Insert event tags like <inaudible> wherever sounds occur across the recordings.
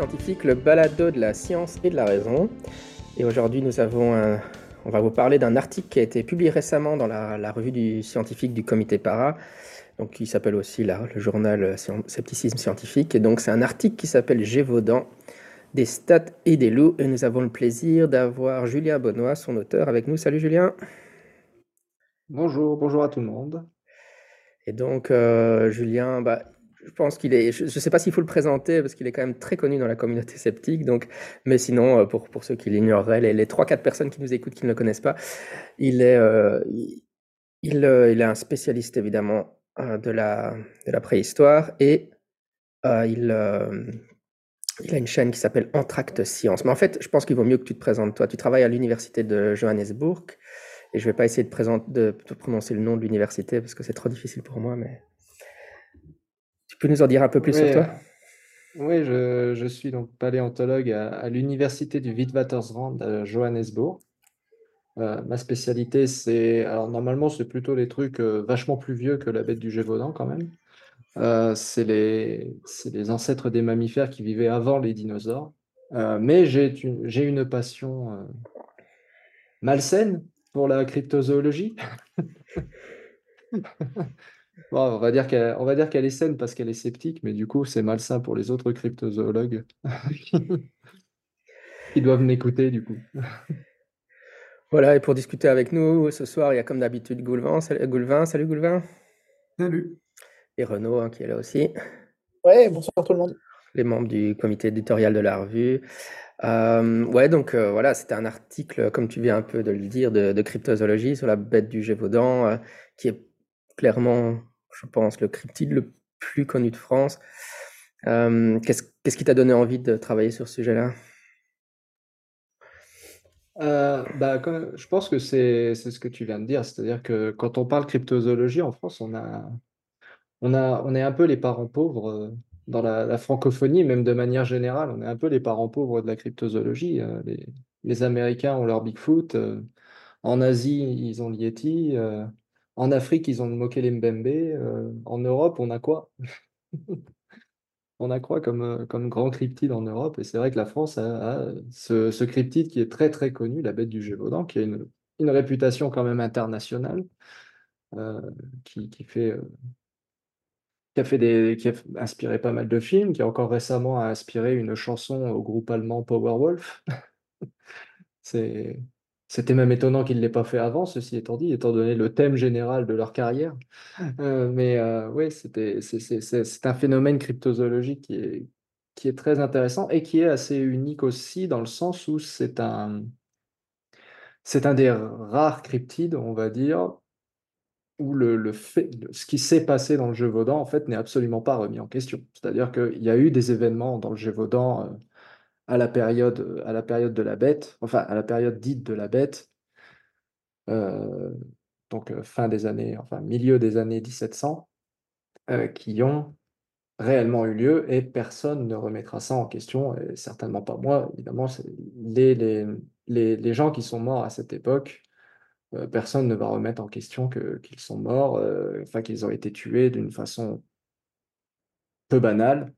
Scientifique, le balado de la science et de la raison. Et aujourd'hui, nous avons un- on va vous parler d'un article qui a été publié récemment dans la, la revue du scientifique du comité para, donc qui s'appelle aussi le journal Scepticisme scientifique. Et donc, c'est un article qui s'appelle Gévaudan, des stats et des loups. Et nous avons le plaisir d'avoir Julien Benoît, son auteur, avec nous. Salut Julien. Bonjour, bonjour à tout le monde. Et donc, euh, Julien, bah, je pense qu'il est. Je ne sais pas s'il faut le présenter parce qu'il est quand même très connu dans la communauté sceptique. Donc, mais sinon, euh, pour, pour ceux qui l'ignoreraient, les, les 3-4 personnes qui nous écoutent qui ne le connaissent pas, il est, euh, euh, il est un spécialiste évidemment de, la, de la préhistoire et il, a une chaîne qui s'appelle Entracte Science. Mais en fait, je pense qu'il vaut mieux que tu te présentes toi. Tu travailles à l'université de Johannesburg. Et je vais pas essayer de, présenter, de, prononcer le nom de l'université parce que c'est trop difficile pour moi, mais peux nous en dire un peu plus sur toi? oui, je, je suis donc paléontologue à, à l'université du Witwatersrand à Johannesburg. Euh, ma spécialité, c'est, alors normalement, c'est plutôt les trucs euh, vachement plus vieux que la bête du Gévaudan quand même. Euh, c'est les, les ancêtres des mammifères qui vivaient avant les dinosaures. Mais j'ai une, passion malsaine pour la cryptozoologie. <laughs> Bon, on va dire qu'elle, on va dire qu'elle est saine parce qu'elle est sceptique, mais du coup, c'est malsain pour les autres cryptozoologues <laughs> qui doivent m'écouter, du coup. Voilà, et pour discuter avec nous ce soir, il y a comme d'habitude Goulvin. Salut Goulvin, salut Goulvin. Salut. Et Renaud hein, qui est là aussi, Ouais, bonsoir tout le monde. les membres du comité éditorial de la revue. Euh, ouais, donc euh, voilà, c'était un article, comme tu viens un peu de le dire, de, de cryptozoologie sur la bête du Gévaudan, euh, qui est clairement, je pense, le cryptide le plus connu de France. Euh, qu'est-ce, qui t'a donné envie de travailler sur ce sujet-là? Euh, bah, je pense que c'est ce que tu viens de dire, c'est-à-dire que quand on parle cryptozoologie en France, on a, on a, on est un peu les parents pauvres euh, dans la, francophonie, même de manière générale, on est un peu les parents pauvres de la cryptozoologie. les, les Américains ont leur Bigfoot, en Asie, ils ont euh, en Afrique, ils ont le Mokele Mbembe, euh, en Europe, on a quoi? <laughs> On a quoi comme, euh, comme grand cryptide en Europe? Et c'est vrai que la France a, a ce, cryptide qui est très très connu, la bête du Gévaudan, qui a une, réputation quand même internationale, euh, qui, a fait des, a inspiré pas mal de films, qui encore récemment a inspiré une chanson au groupe allemand Powerwolf. <laughs> C'est, c'était même étonnant qu'il ne l'ait pas fait avant, ceci étant dit, étant donné le thème général de leur carrière. <laughs> Euh, mais euh, oui, c'est, un phénomène cryptozoologique qui est, qui est très intéressant et qui est assez unique aussi dans le sens où c'est un, c'est un des rares cryptides, on va dire, où le, le fait, le- ce qui s'est passé dans le Gévaudan, en fait, n'est absolument pas remis en question. C'est-à-dire qu'il y a eu des événements dans le Gévaudan euh, à la période, à la période de la bête, enfin, à la période dite de la bête, euh, donc euh, fin des années, enfin, milieu des années 1700, euh, qui ont réellement eu lieu et personne ne remettra ça en question, et certainement pas moi, évidemment, les, les, les, les gens qui sont morts à cette époque, euh, personne ne va remettre en question que, qu'ils sont morts, enfin qu'ils ont été tués d'une façon peu banale.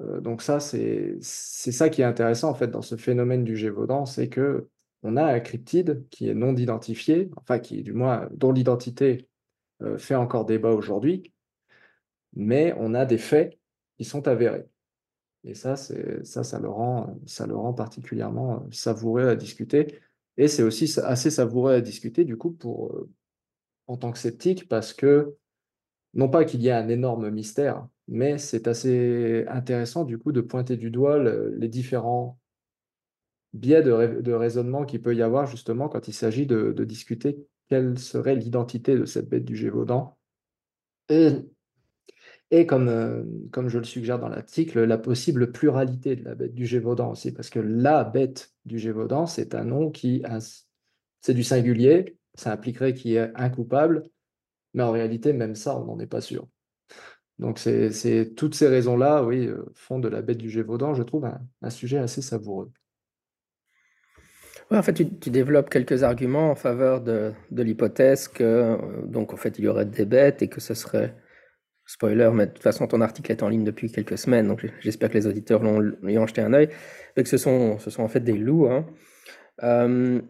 Euh, donc ça, c'est, ça qui est intéressant en fait dans ce phénomène du Gévaudan, c'est que on a un cryptide qui est non identifié, enfin qui du moins dont l'identité euh, fait encore débat aujourd'hui, mais on a des faits qui sont avérés. Et ça, ça, ça le rend, ça le rend particulièrement euh, savoureux à discuter. Et c'est aussi assez savoureux à discuter, du coup, pour, en tant que sceptique, parce que, non pas qu'il y ait un énorme mystère, mais c'est assez intéressant, du coup, de pointer du doigt le- les différents biais de, raisonnement qu'il peut y avoir justement quand il s'agit de, discuter quelle serait l'identité de cette bête du Gévaudan. Et, euh, comme je le suggère dans l'article, la possible pluralité de la bête du Gévaudan aussi, parce que la bête du Gévaudan, c'est un nom qui, c'est du singulier, ça impliquerait qu'il y ait un coupable, mais en réalité, même ça, on n'en est pas sûr. Donc, c'est toutes ces raisons-là, oui, euh, font de la bête du Gévaudan, je trouve, un sujet assez savoureux en fait, tu, développes quelques arguments en faveur de, l'hypothèse que, euh, donc, en fait, il y aurait des bêtes et que ce serait, spoiler, mais de toute façon, ton article est en ligne depuis quelques semaines, donc j'espère que les auditeurs l'ont ont jeté un œil, et que ce sont, ce sont en fait des loups. Hein. Euh,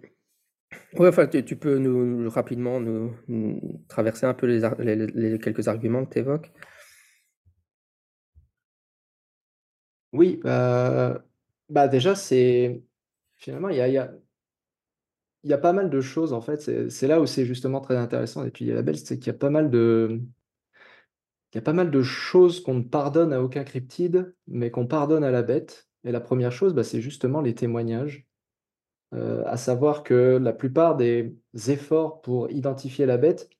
oui, enfin, tu, peux nous rapidement nous, traverser un peu les, quelques arguments que tu évoques. Oui, bah, bah déjà, c'est finalement, il y a, y a pas mal de choses, en fait, c'est là où c'est justement très intéressant d'étudier la Belle, c'est qu'il y a pas mal de il y a pas mal de choses qu'on ne pardonne à aucun cryptide, mais qu'on pardonne à la bête. Et la première chose, bah, c'est justement les témoignages. Euh, à savoir que la plupart des efforts pour identifier la bête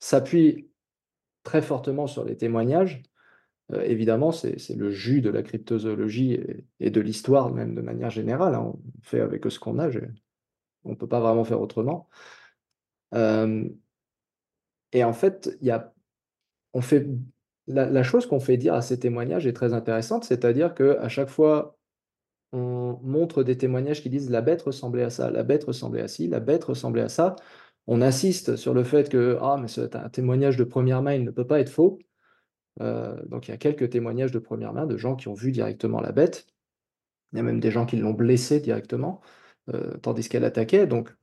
s'appuient très fortement sur les témoignages. Euh, évidemment, c'est le jus de la cryptozoologie et, de l'histoire même de manière générale. Hein. On fait avec ce qu'on a on ne peut pas vraiment faire autrement. et en fait, y a, on fait, la, chose qu'on fait dire à ces témoignages est très intéressante, c'est-à-dire qu'à chaque fois, on montre des témoignages qui disent la bête ressemblait à ça, la bête ressemblait à ci, la bête ressemblait à ça. On insiste sur le fait que ah, mais un témoignage de première main, il ne peut pas être faux. Donc il y a quelques témoignages de première main de gens qui ont vu directement la bête. Il y a même des gens qui l'ont blessée directement. Euh, tandis qu'elle attaquait. Donc,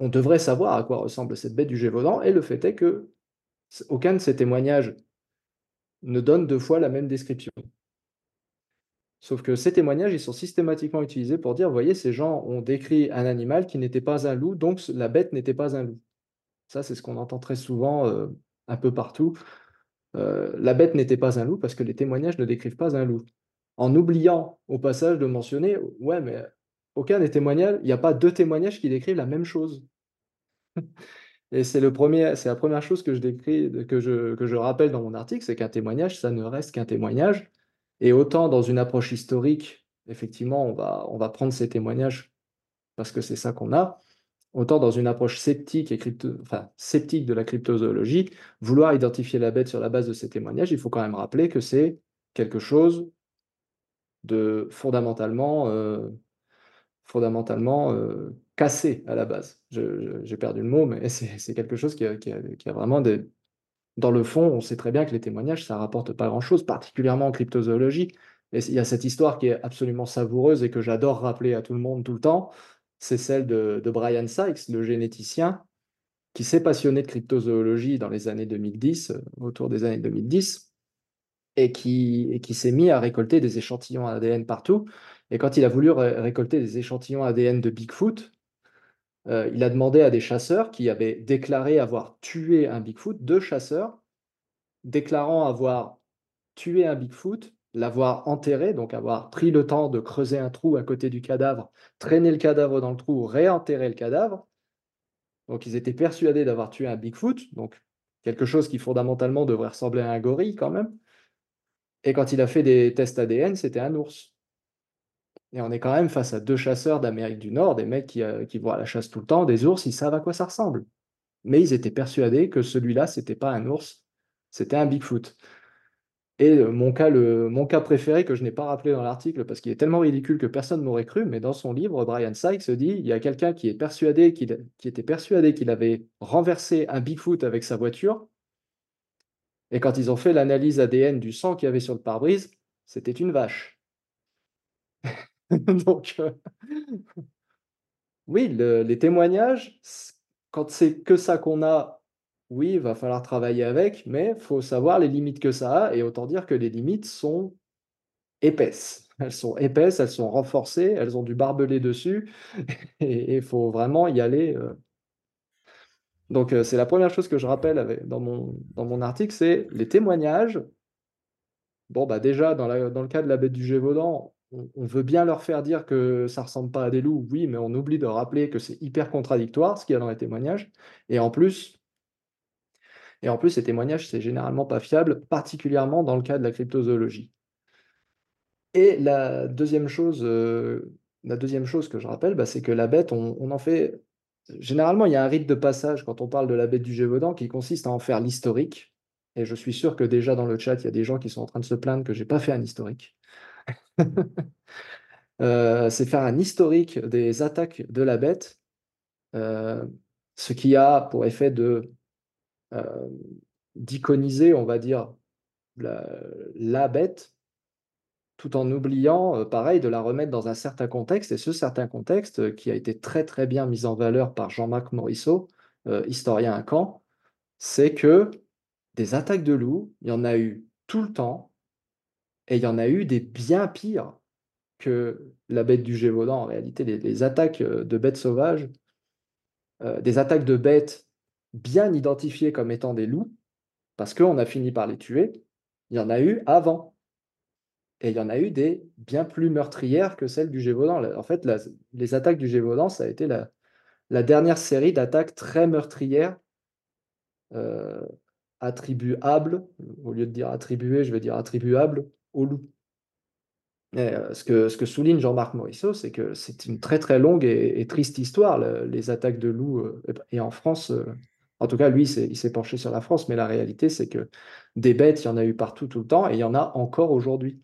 on, devrait savoir à quoi ressemble cette bête du Gévaudan, et le fait est que aucun de ces témoignages ne donne deux fois la même description. Sauf que ces témoignages, sont systématiquement utilisés pour dire, voyez, ces gens ont décrit un animal qui n'était pas un loup, donc la bête n'était pas un loup. Ça, c'est ce qu'on entend très souvent euh, un peu partout. Euh, la bête n'était pas un loup parce que les témoignages ne décrivent pas un loup. En oubliant au passage de mentionner, ouais, mais aucun des témoignages, il n'y a pas deux témoignages qui décrivent la même chose. <laughs> Et c'est le premier, c'est la première chose que je décris, que je, que je rappelle dans mon article, c'est qu'un témoignage, ça ne reste qu'un témoignage. Et autant dans une approche historique, effectivement, on va, on va prendre ces témoignages parce que c'est ça qu'on a. Autant dans une approche sceptique de la cryptozoologie, vouloir identifier la bête sur la base de ces témoignages, il faut quand même rappeler que c'est quelque chose de fondamentalement euh, euh, cassé à la base. J'ai perdu le mot, mais <laughs> c'est quelque chose qui a, vraiment des... Dans le fond, on sait très bien que les témoignages, ça rapporte pas grand-chose, particulièrement en cryptozoologie. Il y a cette histoire qui est absolument savoureuse et que j'adore rappeler à tout le monde tout le temps. C'est celle de, Brian Sykes, le généticien, qui s'est passionné de cryptozoologie dans les années 2010, euh, autour des années 2010, et qui, et qui s'est mis à récolter des échantillons ADN partout. Et quand il a voulu récolter des échantillons ADN de Bigfoot, euh, il a demandé à des chasseurs qui avaient déclaré avoir tué un Bigfoot, deux chasseurs, déclarant avoir tué un Bigfoot, l'avoir enterré, donc avoir pris le temps de creuser un trou à côté du cadavre, traîner le cadavre dans le trou, réenterrer le cadavre. Donc ils étaient persuadés d'avoir tué un Bigfoot, donc quelque chose qui fondamentalement devrait ressembler à un gorille quand même. Et quand il a fait des tests ADN, c'était un ours. Et on est quand même face à deux chasseurs d'Amérique du Nord, des mecs qui, euh, la chasse tout le temps, des ours, ils savent à quoi ça ressemble. Mais ils étaient persuadés que celui-là, c'était pas un ours, c'était un Bigfoot. Et euh, mon cas, le, mon cas préféré, que je n'ai pas rappelé dans l'article parce qu'il est tellement ridicule que personne ne m'aurait cru, mais dans son livre, Brian Sykes dit il y a quelqu'un qui, est persuadé qu'il, qui était persuadé qu'il avait renversé un Bigfoot avec sa voiture. Et quand ils ont fait l'analyse ADN du sang qu'il y avait sur le pare-brise, c'était une vache. <laughs> Donc, euh, oui, les témoignages, quand c'est que ça qu'on a, oui, il va falloir travailler avec, mais il faut savoir les limites que ça a, et autant dire que les limites sont épaisses. <laughs> Elles sont épaisses, elles sont renforcées, elles ont du barbelé dessus, <laughs> et il faut vraiment y aller. Euh. Donc, euh, c'est la première chose que je rappelle dans, mon, article, c'est les témoignages. Bon, bah déjà, dans, dans le cas de la bête du Gévaudan, on, veut bien leur faire dire que ça ressemble pas à des loups, oui, mais on oublie de rappeler que c'est hyper contradictoire ce qu'il y a dans les témoignages. Et en plus, et en plus, ces témoignages, c'est généralement pas fiable, particulièrement dans le cas de la cryptozoologie. Et la deuxième chose, euh, la deuxième chose que je rappelle, bah, c'est que la bête, on, en fait. Généralement, il y a un rite de passage quand on parle de la bête du Gévaudan qui consiste à en faire l'historique. Et je suis sûr que déjà dans le chat, il y a des gens qui sont en train de se plaindre que j'ai pas fait un historique. <laughs> Euh, c'est faire un historique des attaques de la bête, euh, ce qui a pour effet de d'iconiser, on va dire, la, bête, tout en oubliant, pareil, de la remettre dans un certain contexte, et ce certain contexte qui a été très très bien mis en valeur par Jean-Marc Morisseau, historien à Caen, c'est que des attaques de loups, il y en a eu tout le temps, et il y en a eu des bien pires que la bête du Gévaudan. En réalité, les, attaques euh, de bêtes sauvages, euh, des attaques de bêtes bien identifiées comme étant des loups, parce qu'on a fini par les tuer, il y en a eu avant. Et il y en a eu des bien plus meurtrières que celles du Gévaudan. En fait, les attaques du Gévaudan, ça a été la, dernière série d'attaques très meurtrières euh, attribuables, au lieu de dire attribuées, je vais dire attribuables au loup. Euh, ce, que, souligne Jean-Marc Morisseau, c'est que c'est une très très longue et, triste histoire, les attaques de loups. Euh, et en France, en tout cas, lui, il s'est penché sur la France, mais la réalité, c'est que des bêtes, il y en a eu partout tout le temps, et il y en a encore aujourd'hui.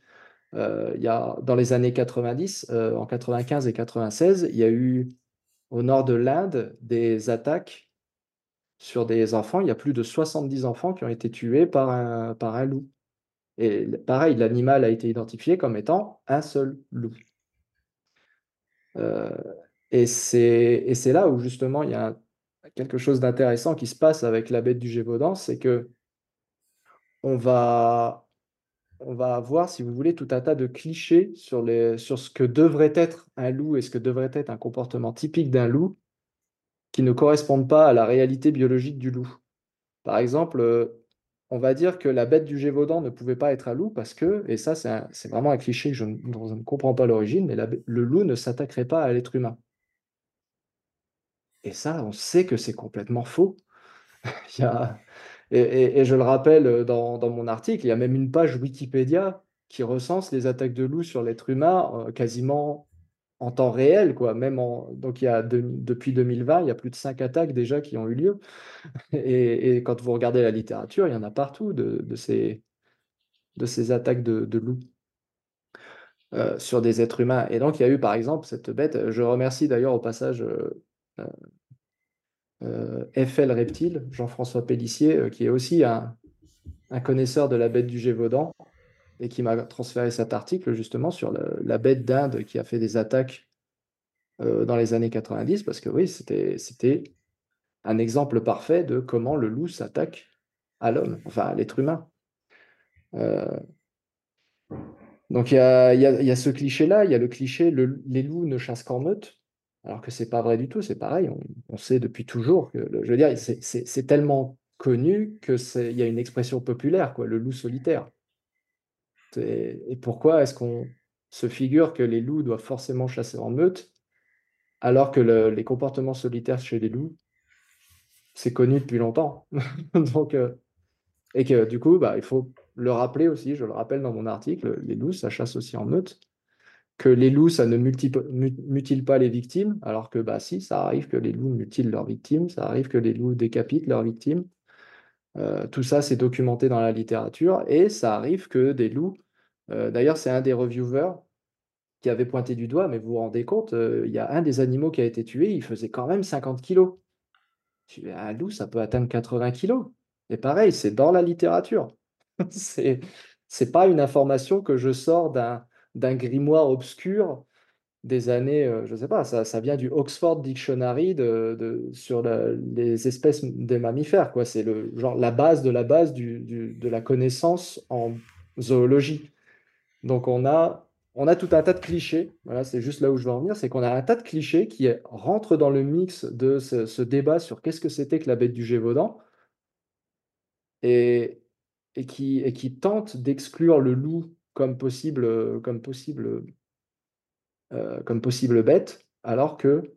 a, dans les années 90, en 95 et 96, il y a eu au nord de l'Inde des attaques sur des enfants. Il y a plus de 70 enfants qui ont été tués par un, par un loup. Et pareil, l'animal a été identifié comme étant un seul loup. Euh, et c'est là où justement il y a quelque chose d'intéressant qui se passe avec la bête du Gévaudan, c'est que on va, on avoir, si vous voulez, tout un tas de clichés sur, ce que devrait être un loup et ce que devrait être un comportement typique d'un loup qui ne correspondent pas à la réalité biologique du loup. Par exemple, euh, on va dire que la bête du Gévaudan ne pouvait pas être un loup parce que, et ça c'est vraiment un cliché que je ne comprends pas l'origine, mais le loup ne s'attaquerait pas à l'être humain. Et ça, on sait que c'est complètement faux. <laughs> et, je le rappelle dans, mon article, il y a même une page Wikipédia qui recense les attaques de loups sur l'être humain euh, quasiment en temps réel, quoi. Donc il y a depuis 2020, il y a plus de cinq attaques déjà qui ont eu lieu. <laughs> Et, quand vous regardez la littérature, il y en a partout de, ces, attaques de, loups euh, sur des êtres humains. Et donc il y a eu par exemple cette bête. Je remercie d'ailleurs au passage euh, euh, FL Reptile, Jean-François Pellissier, qui est aussi un, connaisseur de la bête du Gévaudan et qui m'a transféré cet article justement sur la bête d'Inde qui a fait des attaques euh, dans les années 90, parce que oui, c'était un exemple parfait de comment le loup s'attaque à l'homme, enfin à l'être humain. Euh, donc il y a, y a, ce cliché-là, il y a le cliché les loups ne chassent qu'en meute, alors que c'est pas vrai du tout, c'est pareil, on, sait depuis toujours que, je veux dire, c'est tellement connu qu'il y a une expression populaire, quoi, le loup solitaire. Et, pourquoi est-ce qu'on se figure que les loups doivent forcément chasser en meute, alors que les comportements solitaires chez les loups, c'est connu depuis longtemps? <laughs> Euh, et que du coup, bah, il faut le rappeler aussi, je le rappelle dans mon article, les loups, ça chasse aussi en meute, les loups, ça ne mutile pas les victimes, alors que bah, si, ça arrive que les loups mutilent leurs victimes, ça arrive que les loups décapitent leurs victimes, euh, tout ça, c'est documenté dans la littérature et ça arrive que des loups. Euh, d'ailleurs, c'est un des reviewers qui avait pointé du doigt, mais vous vous rendez compte, euh, il y a un des animaux qui a été tué, il faisait quand même 50 kilos. Un loup, ça peut atteindre 80 kilos. Et pareil, c'est dans la littérature. <laughs> c'est pas une information que je sors d'un grimoire obscur des années, euh, je ne sais pas, ça, ça, vient du Oxford Dictionary de, sur les espèces des mammifères. quoi. C'est le genre la base de la base du, de la connaissance en zoologie. Donc on a, on a tout un tas de clichés. Voilà, c'est juste là où je veux en venir, c'est qu'on a un tas de clichés qui rentrent dans le mix de ce, débat sur qu'est-ce que c'était que la bête du Gévaudan et, et, qui, et qui tentent d'exclure le loup comme possible, comme possible comme possible bête, alors que,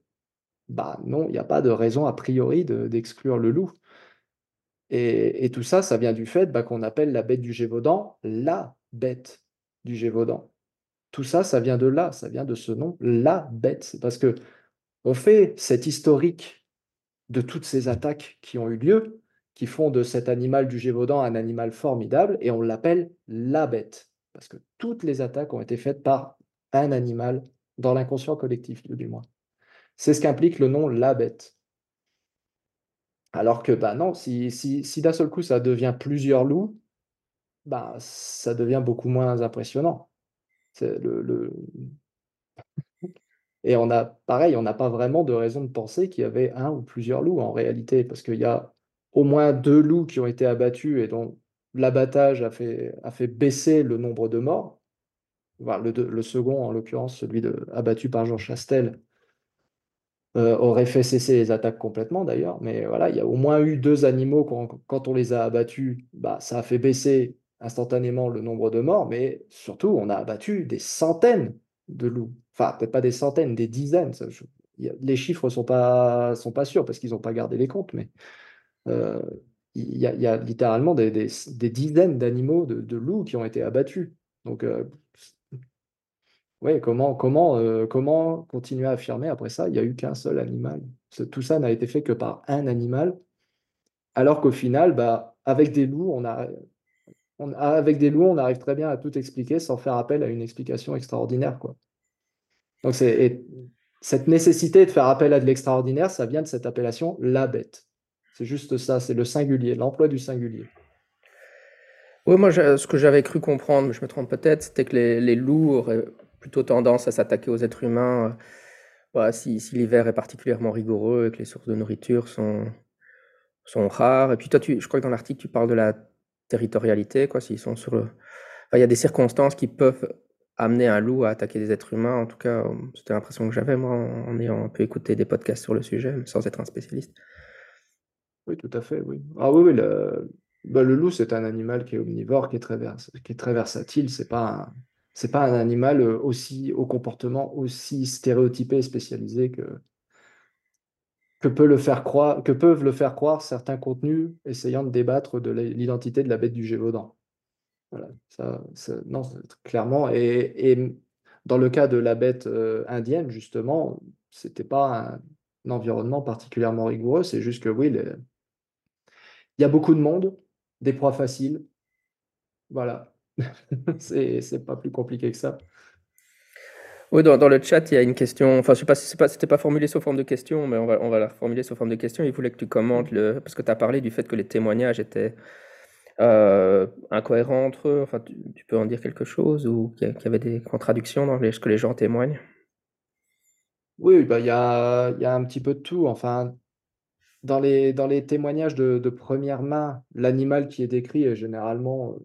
bah non, il n'y a pas de raison a priori d'exclure le loup. Et, tout ça, ça vient du fait bah, qu'on appelle la bête du Gévaudan la bête du Gévaudan. Tout ça, ça vient de là, ça vient de ce nom, la bête. C'est parce que on fait cet historique de toutes ces attaques qui ont eu lieu, qui font de cet animal du Gévaudan un animal formidable, et on l'appelle la bête. Parce que toutes les attaques ont été faites par un animal dans l'inconscient collectif, du moins. C'est ce qu'implique le nom la bête. Alors que, bah non, si, d'un seul coup ça devient plusieurs loups, bah, ça devient beaucoup moins impressionnant. <laughs> Et on a, pareil, on n'a pas vraiment de raison de penser qu'il y avait un ou plusieurs loups en réalité, parce qu'il y a au moins deux loups qui ont été abattus et dont l'abattage a fait, baisser le nombre de morts. le, second, en l'occurrence, celui de, abattu par Jean Chastel, euh, aurait fait cesser les attaques complètement d'ailleurs. Mais voilà, il y a au moins eu deux animaux quand, on les a abattus, bah, ça a fait baisser instantanément le nombre de morts, mais surtout, on a abattu des centaines de loups. Enfin, peut-être pas des centaines, des dizaines. les chiffres sont pas, sont pas sûrs parce qu'ils n'ont pas gardé les comptes, mais euh, il y, a, littéralement des, dizaines d'animaux de, loups qui ont été abattus. Donc, euh, oui, comment, comment, euh, comment continuer à affirmer après ça, il n'y a eu qu'un seul animal. Tout ça n'a été fait que par un animal, alors qu'au final, bah, avec des loups, on a, avec des loups, on arrive très bien à tout expliquer sans faire appel à une explication extraordinaire. Quoi. Donc c'est, cette nécessité de faire appel à de l'extraordinaire, ça vient de cette appellation la bête. C'est juste ça, c'est le singulier, l'emploi du singulier. Oui, moi, ce que j'avais cru comprendre, mais je me trompe peut-être, c'était que les, loups auraient plutôt tendance à s'attaquer aux êtres humains euh, si, l'hiver est particulièrement rigoureux et que les sources de nourriture sont, sont rares. Et puis toi, tu, je crois que dans l'article, tu parles de la territorialité, quoi, s'ils sont sur le... il y a des circonstances qui peuvent amener un loup à attaquer des êtres humains. En tout cas, c'était l'impression que j'avais, moi, en ayant un peu écouté des podcasts sur le sujet, sans être un spécialiste. Oui, tout à fait, oui. Ah oui, oui, le, bah, le loup, c'est un animal qui est omnivore, qui est très, qui est très versatile. C'est pas un pas un animal euh, aussi au comportement aussi stéréotypé et spécialisé que, que, peut le faire croire, que peuvent le faire croire certains contenus essayant de débattre de l'identité de la bête du Gévaudan. Voilà, ça, non, clairement. Et, dans le cas de la bête euh, indienne, justement, c'était pas un, environnement particulièrement rigoureux. C'est juste que oui, il y a beaucoup de monde, des proies faciles. Voilà, <laughs> c'est pas plus compliqué que ça. Oui, dans, dans, le chat, il y a une question. Enfin, je sais pas si c'était pas, pas formulé sous forme de question, mais on va, on va la reformuler sous forme de question. Il voulait que tu commentes le. Parce que tu as parlé du fait que les témoignages étaient euh, incohérents entre eux. Enfin, tu, peux en dire quelque chose ou qu'il y, avait des contradictions dans ce que les gens témoignent? Oui, bah, il y, a, y a un petit peu de tout. Enfin, dans les, témoignages de, première main, l'animal qui est décrit est généralement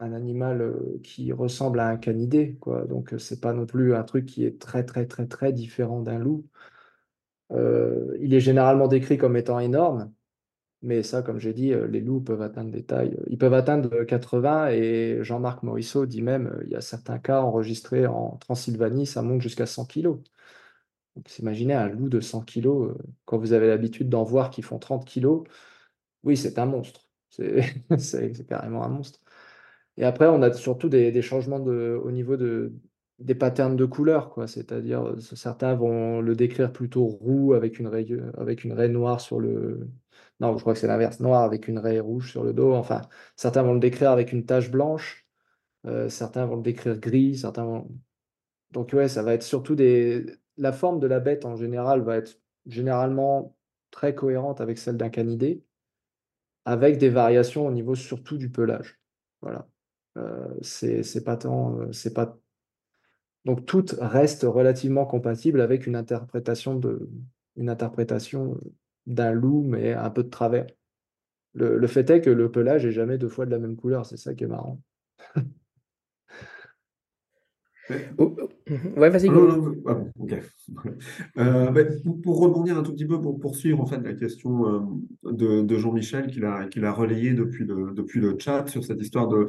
un animal qui ressemble à un canidé, quoi. Donc c'est pas non plus un truc qui est très très très très différent d'un loup. il est généralement décrit comme étant énorme, mais ça, comme j'ai dit, les loups peuvent atteindre des tailles. Ils peuvent atteindre 80 et Jean-Marc Morisseau dit même, il y a certains cas enregistrés en Transylvanie, ça monte jusqu'à 100 kilos. Donc imaginez un loup de 100 kilos, quand vous avez l'habitude d'en voir qui font 30 kilos, oui, c'est un monstre. <laughs> C'est carrément un monstre. Et après, on a surtout des, changements au niveau de, des patterns de couleurs. C'est-à-dire, euh, certains vont le décrire plutôt roux avec une raie, avec une raie noire sur le. Non, je crois que c'est l'inverse, noir avec une raie rouge sur le dos. Enfin, certains vont le décrire avec une tache blanche, euh, certains vont le décrire gris, certains. Donc, ouais, ça va être surtout des. La forme de la bête en général va être généralement très cohérente avec celle d'un canidé, avec des variations au niveau surtout du pelage. Voilà. Euh, c'est pas tant, euh. Donc tout reste relativement compatible avec une interprétation de, une interprétation d'un loup, mais un peu de travers. Le, fait est que le pelage est jamais deux fois de la même couleur, c'est ça qui est marrant. <laughs> Oh, oh, ouais, vas-y. Ah, <laughs> euh, bah, pour, rebondir un tout petit peu, pour poursuivre en fait la question de, Jean-Michel qu'il a, qu'il a relayé depuis le, depuis le chat sur cette histoire de,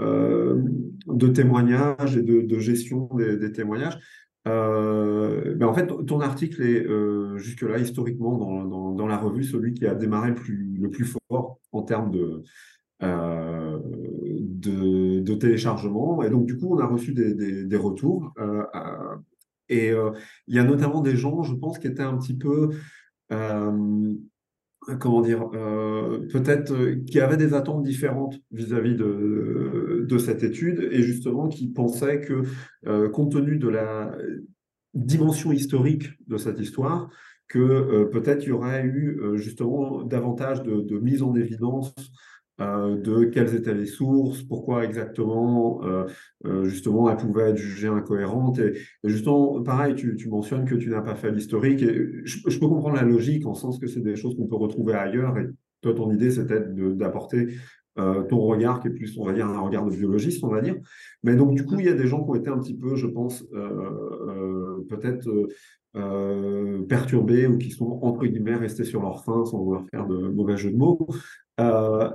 euh, de témoignages et de, gestion des, témoignages. Euh, ben en fait, ton article est jusque-là, historiquement, dans, dans, dans, la revue, celui qui a démarré le plus, le plus fort en termes de, de, téléchargement. Et donc, du coup, on a reçu des, des, retours. et il y a notamment des gens, je pense, qui étaient un petit peu comment dire, euh, peut-être euh, qui avaient des attentes différentes vis-à-vis de, de cette étude et justement qui pensaient que, euh, compte tenu de la dimension historique de cette histoire, que peut-être il y aurait eu justement davantage de mise en évidence euh, de quelles étaient les sources, pourquoi exactement, euh, euh, justement, elles pouvaient être jugées incohérentes. Et, justement, pareil, tu, tu, mentionnes que tu n'as pas fait l'historique. Je, peux comprendre la logique en sens que c'est des choses qu'on peut retrouver ailleurs. Et toi, ton idée, c'était d'apporter ton regard qui est plus, on va dire, un regard de biologiste, on va dire. Mais donc, du coup, il y a des gens qui ont été un petit peu, je pense, peut-être euh, perturbés ou qui sont, entre guillemets, restés sur leur faim sans vouloir faire de mauvais jeux de mots.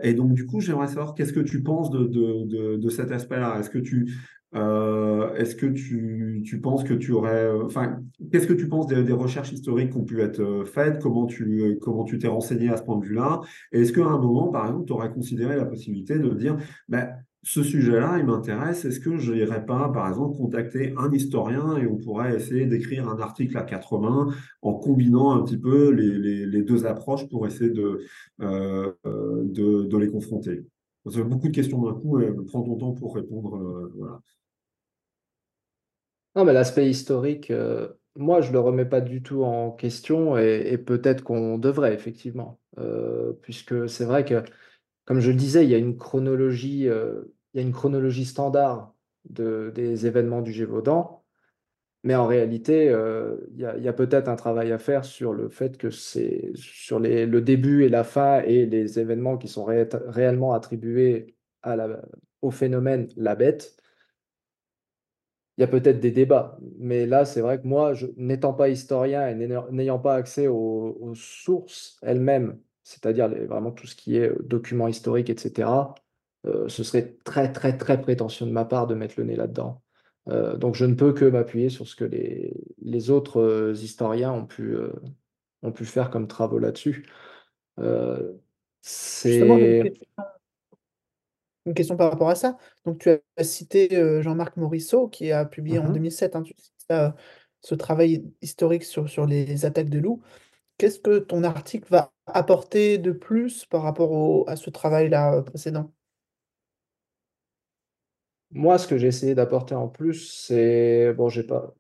et donc, du coup, j'aimerais savoir qu'est-ce que tu penses de, de, de, cet aspect-là? Est-ce que tu euh, est-ce que tu, tu, penses que tu aurais, enfin, qu'est-ce que tu penses des, des, recherches historiques qui ont pu être faites? Comment tu, comment tu t'es renseigné à ce point de vue-là? Et est-ce qu'à un moment, par exemple, tu aurais considéré la possibilité de dire, ben, ce sujet-là, il m'intéresse. Est-ce que je n'irais pas, par exemple, contacter un historien et on pourrait essayer d'écrire un article à quatre mains en combinant un petit peu les, deux approches pour essayer de, euh, de, les confronter? Parce que beaucoup de questions d'un coup, et prends ton temps pour répondre. Euh, voilà. Non, mais l'aspect historique, euh, moi, je ne le remets pas du tout en question et, peut-être qu'on devrait, effectivement. Euh, puisque c'est vrai que, comme je le disais, il y a une chronologie, euh, il y a une chronologie standard de, des événements du Gévaudan. Mais en réalité, euh, il y a, peut-être un travail à faire sur le fait que c'est sur le début et la fin et les événements qui sont ré réellement attribués au phénomène la bête il y a peut-être des débats, mais là, c'est vrai que moi, n'étant pas historien et n'ayant pas accès aux, sources elles-mêmes, c'est-à-dire vraiment tout ce qui est euh, documents historiques, etc., euh, ce serait très, très, très prétentieux de ma part de mettre le nez là-dedans. Euh, donc, je ne peux que m'appuyer sur ce que les, les autres historiens ont pu, ont pu faire comme travaux là-dessus. c'est une question par rapport à ça. Donc, tu as cité Jean-Marc Morisseau, qui a publié en 2007 mmh hein, ce travail historique sur, sur les attaques de loups. Qu'est-ce que ton article va apporter de plus par rapport à ce travail-là euh, précédent? Moi, ce que j'ai essayé d'apporter en plus, c'est bon, j'ai pas,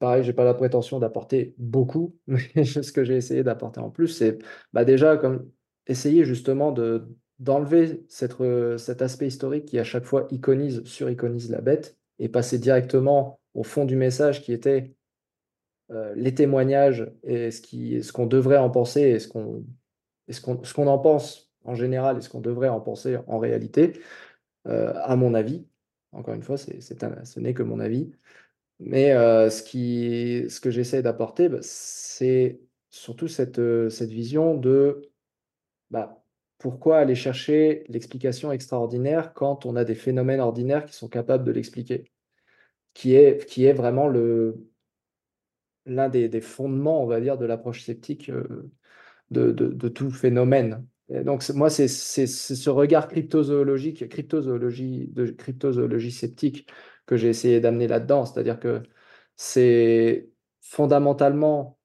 pas la prétention d'apporter beaucoup, <laughs> mais ce que j'ai essayé d'apporter en plus, c'est bah déjà comme essayer justement de d'enlever cet aspect historique qui à chaque fois iconise, sur-iconise la bête et passer directement au fond du message qui était euh, les témoignages et ce qu'on ce devrait en penser et ce qu'on en pense en général et ce qu'on devrait en penser en réalité, euh, à mon avis. Encore une fois, ce n'est que mon avis. Mais euh, ce, qui, ce que j'essaie d'apporter, bah, c'est surtout cette, cette vision de bah, pourquoi aller chercher l'explication extraordinaire quand on a des phénomènes ordinaires qui sont capables de l'expliquer qui est, qui est vraiment le, l'un des, fondements, on va dire, de l'approche sceptique euh, de, tout phénomène. Donc, moi, c'est, ce regard cryptozoologique, cryptozoologie, de cryptozoologie sceptique que j'ai essayé d'amener là-dedans. C'est-à-dire que c'est fondamentalement,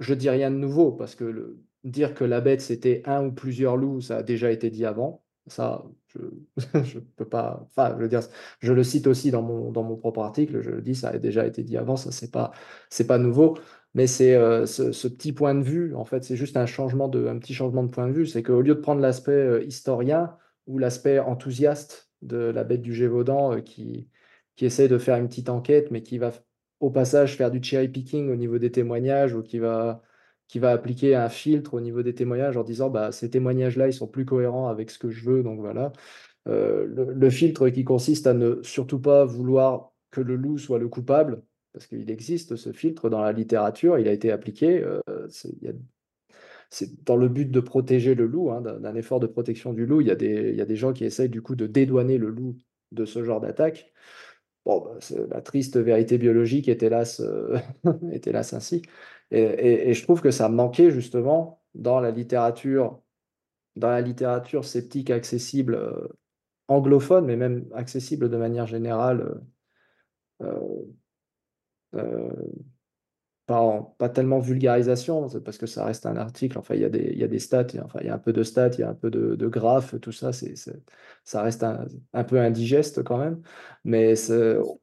je dis rien de nouveau, parce que dire que la bête c'était un ou plusieurs loups, ça a déjà été dit avant. Ça, je <laughs> ne peux pas. Enfin, je veux dire, je le cite aussi dans mon, propre article. Je le dis, ça a déjà été dit avant. Ça, c'est pas, pas nouveau. Mais c'est euh, ce, petit point de vue. En fait, c'est juste un changement de, petit changement de point de vue. C'est qu'au lieu de prendre l'aspect euh, historien ou l'aspect enthousiaste de la bête du Gévaudan euh, qui, qui essaie de faire une petite enquête, mais qui va au passage faire du cherry picking au niveau des témoignages ou qui va qui va appliquer un filtre au niveau des témoignages en disant bah, ces témoignages-là, ils sont plus cohérents avec ce que je veux, donc voilà. Euh, le, filtre qui consiste à ne surtout pas vouloir que le loup soit le coupable, parce qu'il existe ce filtre dans la littérature, il a été appliqué. Euh, c'est dans le but de protéger le loup, hein, d'un effort de protection du loup. Il y, a des, gens qui essayent du coup de dédouaner le loup de ce genre d'attaque. Bon, bah, la triste vérité biologique est hélas, euh, <laughs> est hélas ainsi. Et, je trouve que ça manquait justement dans la littérature, dans la littérature sceptique accessible euh, anglophone, mais même accessible de manière générale, euh, euh, pas, en- pas tellement vulgarisation, parce que ça reste un article. Enfin, il y a des, y a des stats, il y a- enfin, il y a un peu de stats, il y a un peu de, graphes, tout ça, ça reste un, peu indigeste quand même. Mais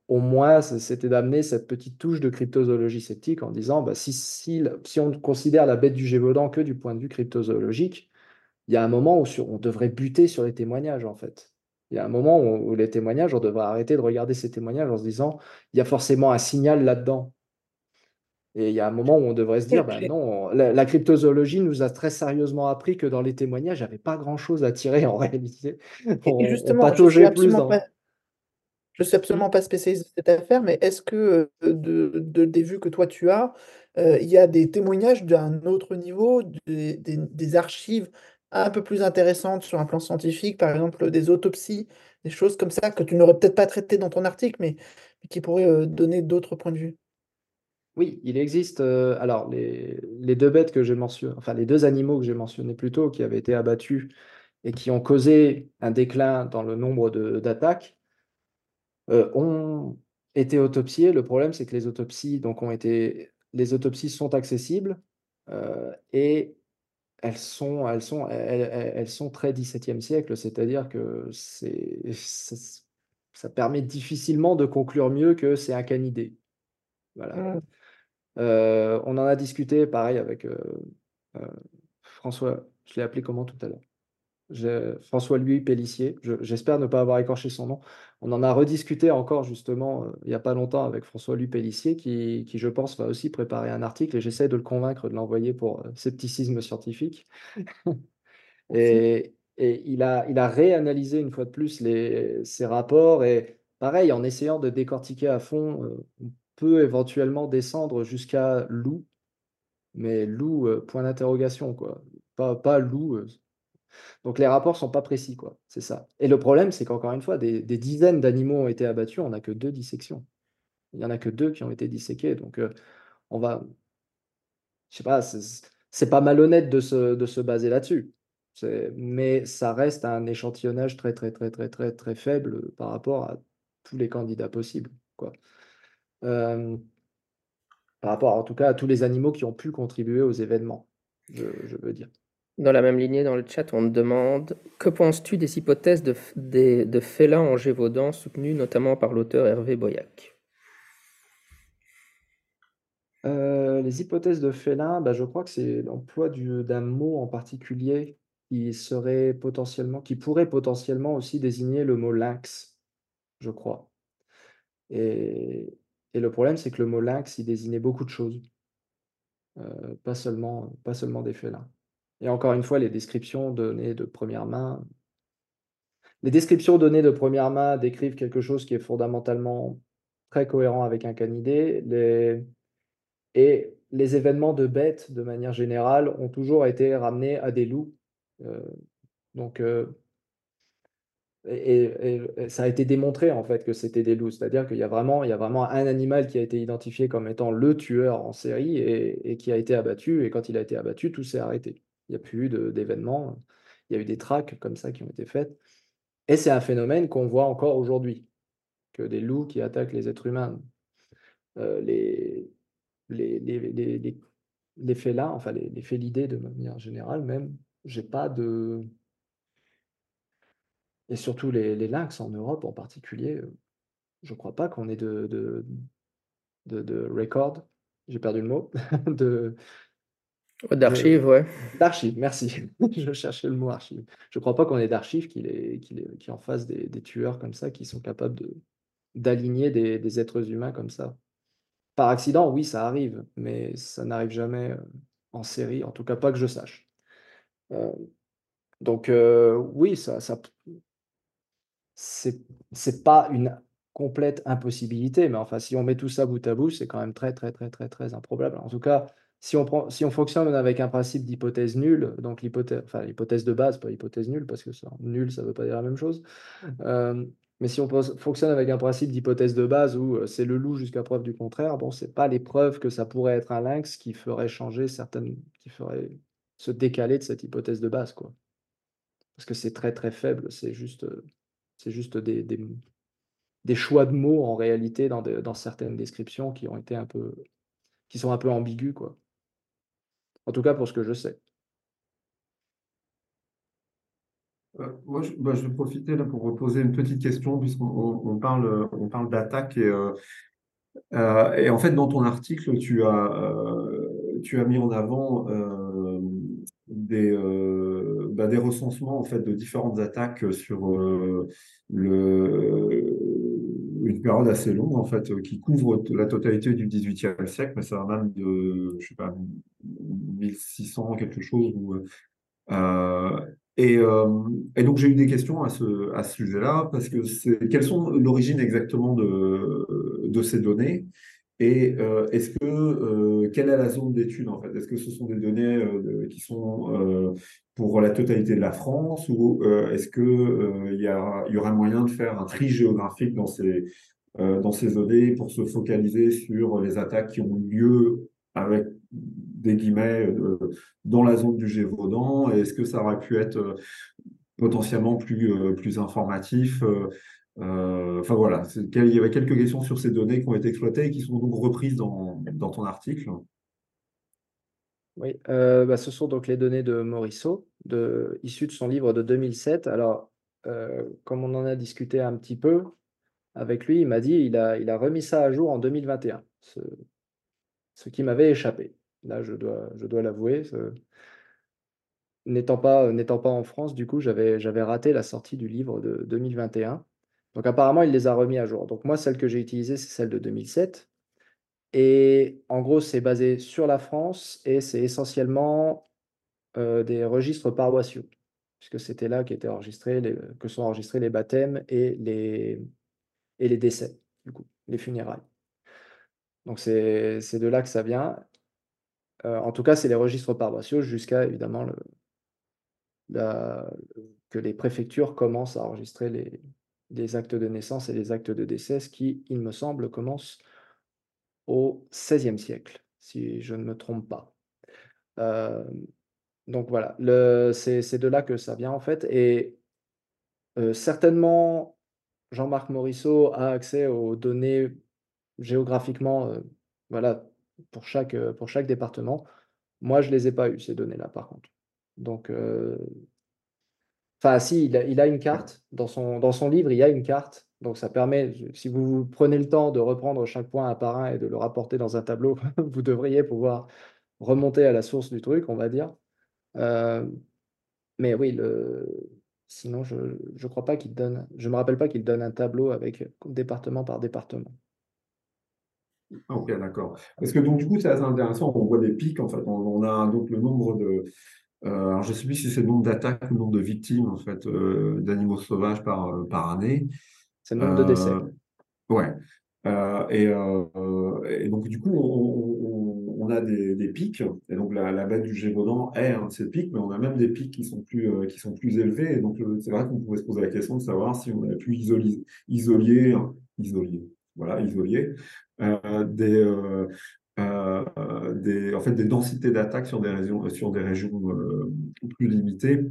au moins, c'était d'amener cette petite touche de cryptozoologie sceptique en disant, bah, si, si, si on considère la bête du Gévaudan que du point de vue cryptozoologique, il y a un moment où on devrait buter sur les témoignages, en fait. Il y a un moment où, où les témoignages, on devrait arrêter de regarder ces témoignages en se disant, il y a forcément un signal là-dedans. Et il y a un moment où on devrait se dire, bah non, la, la cryptozoologie nous a très sérieusement appris que dans les témoignages, il n'y avait pas grand-chose à tirer en <laughs> réalité. Et- On, Et on justement, je suis pataugeait plus absolument dans. pas, je suis absolument pas spécialiste de cette affaire, mais est-ce que euh, de, de- des vues que toi tu as, euh, il y a des témoignages d'un autre niveau, des, des- des archives un peu plus intéressantes sur un plan scientifique, par exemple des autopsies, des choses comme ça que tu n'aurais peut-être pas traitées dans ton article, mais, mais qui pourraient euh, donner d'autres points de vue? Oui, il existe. euh, alors, les, deux bêtes que j'ai mentionnées, enfin, les deux animaux que j'ai mentionnés plus tôt, qui avaient été abattus et qui ont causé un déclin dans le nombre d'attaques, euh, ont été autopsiés. Le problème, c'est que les autopsies, donc, ont été, les autopsies sont accessibles euh, et elles sont, elles sont, elles, sont très XVIIe siècle, c'est-à-dire que ça, permet difficilement de conclure mieux que c'est un canidé. Voilà. Mm. Euh, on en a discuté, pareil, avec euh, euh, François, je l'ai appelé comment tout à l'heure? J'ai- François-Louis Pellissier, je- j'espère ne pas avoir écorché son nom. On en a rediscuté encore justement il n'y a pas longtemps avec François-Louis Pellissier qui, qui, je pense, va aussi préparer un article et j'essaie de le convaincre de l'envoyer pour scepticisme scientifique. <laughs> Et, et il a, il a réanalysé une fois de plus les, ces rapports et pareil, en essayant de décortiquer à fond, euh, on peut éventuellement descendre jusqu'à loup, mais loup, euh, point d'interrogation, quoi. Pas, pas loup. euh. Donc les rapports sont pas précis, quoi. C'est ça. Et le problème, c'est qu'encore une fois, des, des dizaines d'animaux ont été abattus, on n'a que deux dissections. Il n'y en a que deux qui ont été disséqués. Donc euh, on va. Je sais pas, c'est pas malhonnête de se, de se baser là-dessus. Mais ça reste un échantillonnage très, très, très, très, très, très faible par rapport à tous les candidats possibles, quoi. Euh, par rapport, en tout cas, à tous les animaux qui ont pu contribuer aux événements, je, je veux dire. Dans la même lignée, dans le chat, on te demande Que penses-tu des hypothèses de, des- de félins en Gévaudan soutenues notamment par l'auteur Hervé Boyac? Euh, les hypothèses de félin, bah, je crois que c'est l'emploi du- d'un mot en particulier qui serait potentiellement, qui pourrait potentiellement aussi désigner le mot lynx, je crois. Et, et le problème, c'est que le mot lynx, il désignait beaucoup de choses, euh, pas seulement, pas seulement des félins. Et encore une fois, les descriptions données de première main, les descriptions données de première main décrivent quelque chose qui est fondamentalement très cohérent avec un canidé. Et les événements de bêtes, de manière générale, ont toujours été ramenés à des loups. Euh, donc, euh, et, ça a été démontré en fait que c'était des loups. C'est-à-dire qu'il y a vraiment, il y a vraiment un animal qui a été identifié comme étant le tueur en série et, qui a été abattu. Et quand il a été abattu, tout s'est arrêté. Il n'y a plus eu d'événements. Il y a eu des traques comme ça qui ont été faites. Et c'est un phénomène qu'on voit encore aujourd'hui, que des loups qui attaquent les êtres humains. Euh, les, les, les, les, les- les félins, enfin les, les félidés de manière générale même, j'ai pas de... Et surtout les, les lynx en Europe en particulier, euh, je crois pas qu'on ait de, de, de, de record, j'ai perdu le mot, <laughs> de, D'archives, ouais. d'archives, merci. <laughs> Je cherchais le mot archive. Je crois pas qu'on ait d'archives qui, les, qui, les- qui en fassent des, des tueurs comme ça, qui sont capables de, d'aligner des, des êtres humains comme ça. Par accident, oui, ça arrive, mais ça n'arrive jamais euh, en série, en tout cas pas que je sache. Euh, donc euh, oui, ça, ça, c'est, c'est pas une complète impossibilité, mais enfin, si on met tout ça bout à bout, c'est quand même très, très, très, très, très improbable. En tout cas, si on prend, si on fonctionne avec un principe d'hypothèse nulle, donc l'hypothèse, enfin, l'hypothèse de base, pas hypothèse nulle, parce que ça, nul, ça veut pas dire la même chose. euh, Mais si on fonctionne avec un principe d'hypothèse de base où c'est le loup jusqu'à preuve du contraire, bon, c'est pas les preuves que ça pourrait être un lynx qui ferait changer certaines, qui ferait se décaler de cette hypothèse de base, quoi. Parce que c'est très très faible, c'est juste, c'est juste des, des, choix de mots en réalité dans, dans certaines descriptions qui ont été un peu, qui sont un peu ambigus, quoi. En tout cas pour ce que je sais. Euh, moi, bah, je, vais profiter là pour poser une petite question, puisqu'on on parle, on parle d'attaque. Et, euh, euh, et, en fait, dans ton article, tu as, tu as mis en avant des, bah, des recensements en fait, de différentes attaques sur le, une période assez longue, en fait, qui couvre la totalité du XVIIIe siècle, mais ça va même de, je sais pas, 1600, quelque chose, et, euh, et, donc j'ai eu des questions à ce, sujet-là, parce que c'est quelles sont l'origine exactement de ces données? Et euh, est-ce que euh, quelle est la zone d'étude en fait? Est-ce que ce sont des données qui sont pour la totalité de la France ou est-ce que il y, a, y aura moyen de faire un tri géographique dans ces dans ces données pour se focaliser sur les attaques qui ont lieu avec des guillemets, euh, dans la zone du Gévaudan? Est-ce que ça aurait pu être euh, potentiellement plus, euh, plus informatif Enfin voilà, il y avait quelques questions sur ces données qui ont été exploitées et qui sont donc reprises dans, ton article. Oui, bah, ce sont donc les données de Morisseau, de, issues de son livre de 2007. Alors, comme on en a discuté un petit peu avec lui, il m'a dit il a, remis ça à jour en 2021, ce, qui m'avait échappé. Là, je dois, l'avouer. N'étant pas, en France, du coup, j'avais raté la sortie du livre de 2021. Donc apparemment, il les a remis à jour. Donc moi, celle que j'ai utilisée, c'est celle de 2007. Et en gros, c'est basé sur la France et c'est essentiellement euh, des registres paroissiaux, puisque c'était là enregistrés que sont enregistrés les baptêmes et les, décès, les funérailles. Donc c'est, c'est de là que ça vient. Euh, en tout cas, c'est les registres paroissiaux jusqu'à évidemment que les préfectures commencent à enregistrer les, actes de naissance et les actes de décès, ce qui, il me semble, commence au XVIe siècle, si je ne me trompe pas. Euh, donc voilà, c'est de là que ça vient en fait. Et euh, certainement, Jean-Marc Morisseau a accès aux données géographiquement voilà, pour chaque, euh, pour chaque département. Moi, je ne les ai pas eues, ces données-là, par contre. Donc, euh, enfin, si, il a, une carte. Dans son, dans son livre, il y a une carte. Donc, ça permet, si vous prenez le temps de reprendre chaque point un par un et de le rapporter dans un tableau, <laughs> vous devriez pouvoir remonter à la source du truc, on va dire. Euh, mais oui, le... sinon, je ne crois pas qu'il donne, je me rappelle pas qu'il donne un tableau avec département par département. Ok, d'accord. Parce que donc, du coup, c'est assez intéressant. On voit des pics, en fait. On, a donc le nombre de. Euh, alors je ne sais plus si c'est le nombre d'attaques ou le nombre de victimes, en fait, euh, d'animaux sauvages par, euh, par année. C'est le nombre de décès. Ouais. Et, et, donc, du coup, on, on, a des, des, pics. Et donc, la, la du Gévaudan est un de ces pics, mais on a même des pics qui sont plus, qui sont plus élevés. Et donc, c'est vrai qu'on pouvait se poser la question de savoir si on avait pu isoler, isoler, isoler voilà, isolés, euh, des, euh, des, en fait, des densités d'attaques sur des régions, sur des régions plus limitées.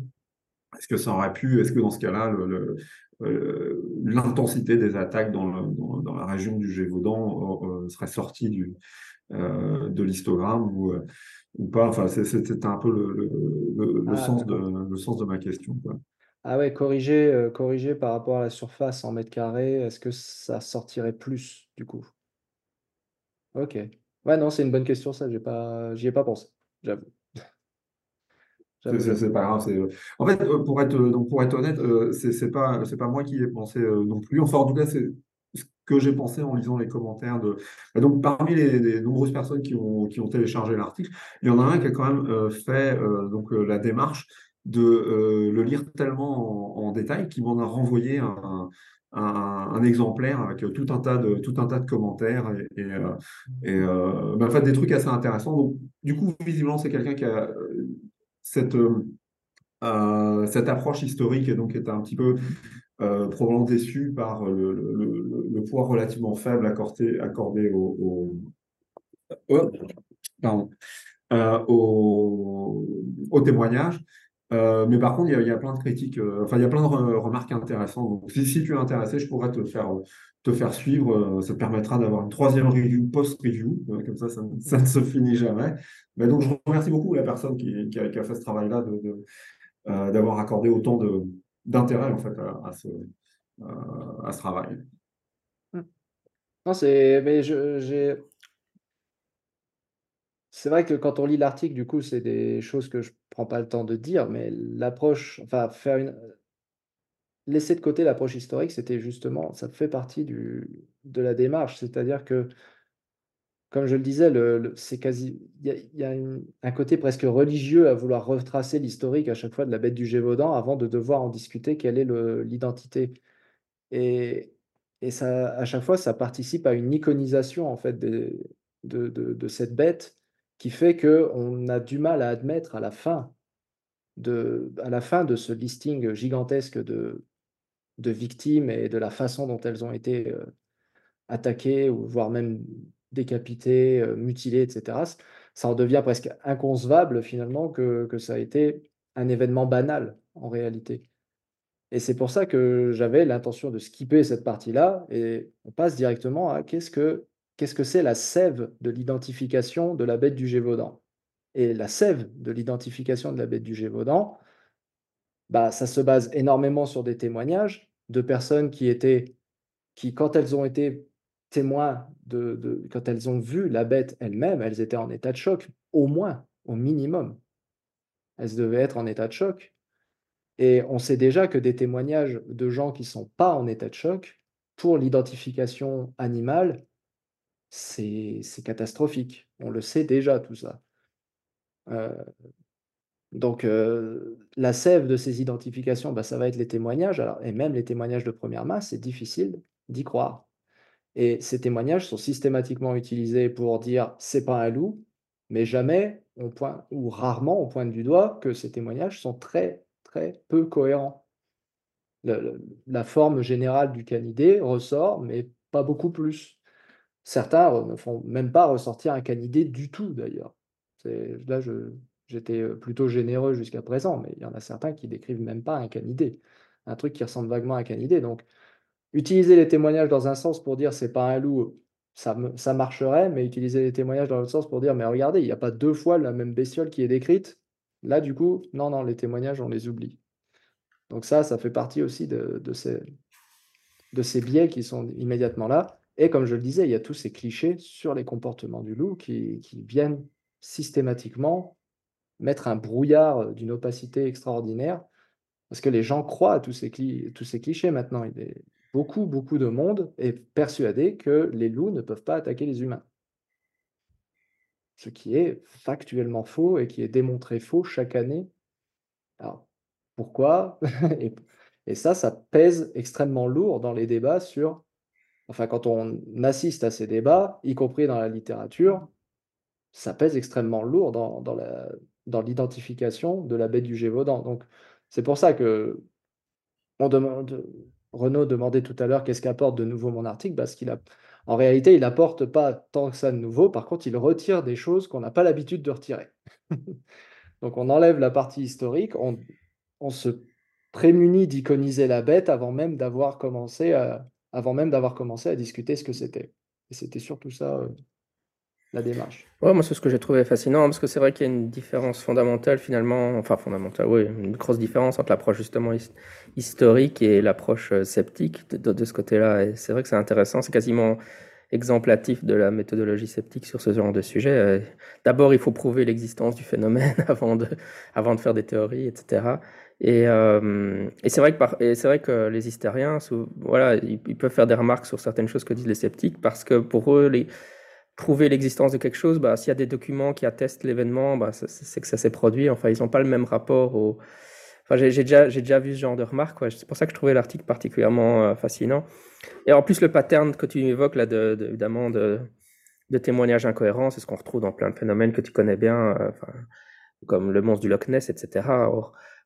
Est-ce que ça aurait pu, est-ce que dans ce cas-là, l'intensité des attaques dans, dans, la région du Gévaudan serait sortie du, de l'histogramme ou, ou pas? Enfin, c'était un peu le, le, ah, sens de, le sens de ma question. Quoi. Ah ouais, corriger, euh, corriger par rapport à la surface en mètres carrés, est-ce que ça sortirait plus du coup? OK. Ouais, non, c'est une bonne question ça, j'ai pas j'y ai pas pensé, j'avoue. <laughs> C'est pas grave. Euh, en fait, euh, pour être, donc pour être honnête, c'est pas, pas moi qui ai pensé non plus. Enfin, en tout cas, c'est ce que j'ai pensé en lisant les commentaires de. Donc, parmi les, nombreuses personnes qui ont, qui ont téléchargé l'article, il y en a un qui a quand même fait donc, la démarche de euh, le lire tellement en, détail qu'il m'en a renvoyé un, un, exemplaire avec tout un tas de, tout un tas de commentaires et, euh, euh, des trucs assez intéressants. Donc, du coup, visiblement, c'est quelqu'un qui a cette, cette approche historique et donc est un petit peu probablement déçus par le, poids relativement faible accordé, accordé au, au témoignage. Euh, mais par contre, il y, a, plein de critiques, euh, enfin, il y a plein de remarques intéressantes. Donc, si, tu es intéressé, je pourrais te faire, te faire suivre. Euh, ça te permettra d'avoir une troisième review post-review. comme ça, ça, ne se finit jamais. Mais donc, je remercie beaucoup la personne qui, a, fait ce travail-là d'avoir accordé autant d'intérêt en fait, à, ce, à ce travail. Non, c'est. Mais j'ai c'est vrai que quand on lit l'article, du coup, c'est des choses que je prends pas le temps de dire, mais l'approche, enfin, faire une, laisser de côté l'approche historique, c'était justement, ça fait partie du, de la démarche. C'est-à-dire que, comme je le disais, c'est quasi, il y a, un côté presque religieux à vouloir retracer l'historique à chaque fois de la bête du Gévaudan avant de devoir en discuter quelle est l'identité. Et, et ça, à chaque fois, ça participe à une iconisation en fait de, de, de cette bête qui fait qu'on a du mal à admettre à la fin de, à la fin de ce listing gigantesque de, de victimes et de la façon dont elles ont été euh, attaquées, ou voire même décapitées, euh, mutilées, etc., ça en devient presque inconcevable finalement que, que ça a été un événement banal en réalité. Et c'est pour ça que j'avais l'intention de skipper cette partie-là et on passe directement à qu'est-ce que qu'est-ce que c'est la sève de l'identification de la bête du Gévaudan? Et la sève de l'identification de la bête du Gévaudan, bah, ça se base énormément sur des témoignages de personnes qui étaient, qui quand elles ont été témoins de, quand elles ont vu la bête elle-même, elles étaient en état de choc, au moins, au minimum. Elles devaient être en état de choc. Et on sait déjà que des témoignages de gens qui ne sont pas en état de choc, pour l'identification animale, c'est catastrophique. On le sait déjà tout ça. Euh, donc la sève de ces identifications, bah, ça va être les témoignages. Alors, et même les témoignages de première masse, c'est difficile d'y croire. Et ces témoignages sont systématiquement utilisés pour dire c'est pas un loup, mais jamais ou rarement on pointe du doigt que ces témoignages sont très très peu cohérents. la forme générale du canidé ressort, mais pas beaucoup plus. Certains ne font même pas ressortir un canidé du tout, d'ailleurs. Là, j'étais plutôt généreux jusqu'à présent, mais il y en a certains qui décrivent même pas un canidé, un truc qui ressemble vaguement à un canidé. Donc, utiliser les témoignages dans un sens pour dire c'est pas un loup, ça, marcherait, mais utiliser les témoignages dans l'autre sens pour dire mais regardez, il n'y a pas deux fois la même bestiole qui est décrite. Là, du coup, non, non, les témoignages, on les oublie. Donc ça, ça fait partie aussi de ces biais qui sont immédiatement là. Et comme je le disais, il y a tous ces clichés sur les comportements du loup qui, viennent systématiquement mettre un brouillard euh, d'une opacité extraordinaire, parce que les gens croient à tous ces, clichés maintenant. Beaucoup, beaucoup de monde est persuadé que les loups ne peuvent pas attaquer les humains. Ce qui est factuellement faux et qui est démontré faux chaque année. Alors, pourquoi? <laughs> Et ça, ça pèse extrêmement lourd dans les débats sur enfin quand on assiste à ces débats, y compris dans la littérature, ça pèse extrêmement lourd dans, l'identification de la bête du Gévaudan. Donc c'est pour ça que on demande, Renaud demandait tout à l'heure qu'est-ce qu'apporte de nouveau mon article, parce qu'il a, en réalité, il n'apporte pas tant que ça de nouveau. Par contre, il retire des choses qu'on n'a pas l'habitude de retirer. <laughs> Donc on enlève la partie historique, on, on se prémunit d'iconiser la bête avant même d'avoir commencé à, avant même d'avoir commencé à discuter ce que c'était. Et c'était surtout ça euh, la démarche. Ouais, moi, c'est ce que j'ai trouvé fascinant, parce que c'est vrai qu'il y a une différence fondamentale finalement, enfin fondamentale, oui, une grosse différence entre l'approche justement historique et l'approche euh, sceptique de, ce côté-là. Et c'est vrai que c'est intéressant, c'est quasiment exemplatif de la méthodologie sceptique sur ce genre de sujet. Euh, d'abord, il faut prouver l'existence du phénomène <laughs> avant de, avant de faire des théories, etc. Et, euh, et c'est vrai, que les hystériens, voilà, ils, peuvent faire des remarques sur certaines choses que disent les sceptiques parce que pour eux, prouver l'existence de quelque chose, bah, s'il y a des documents qui attestent l'événement, bah, c'est que ça s'est produit. Enfin, ils n'ont pas le même rapport au. Enfin, j'ai déjà, vu ce genre de remarques. C'est pour ça que je trouvais l'article particulièrement euh, fascinant. Et en plus, le pattern que tu évoques là, de, de évidemment, de, témoignages incohérents, c'est ce qu'on retrouve dans plein de phénomènes que tu connais bien. Euh, comme le monstre du Loch Ness, etc.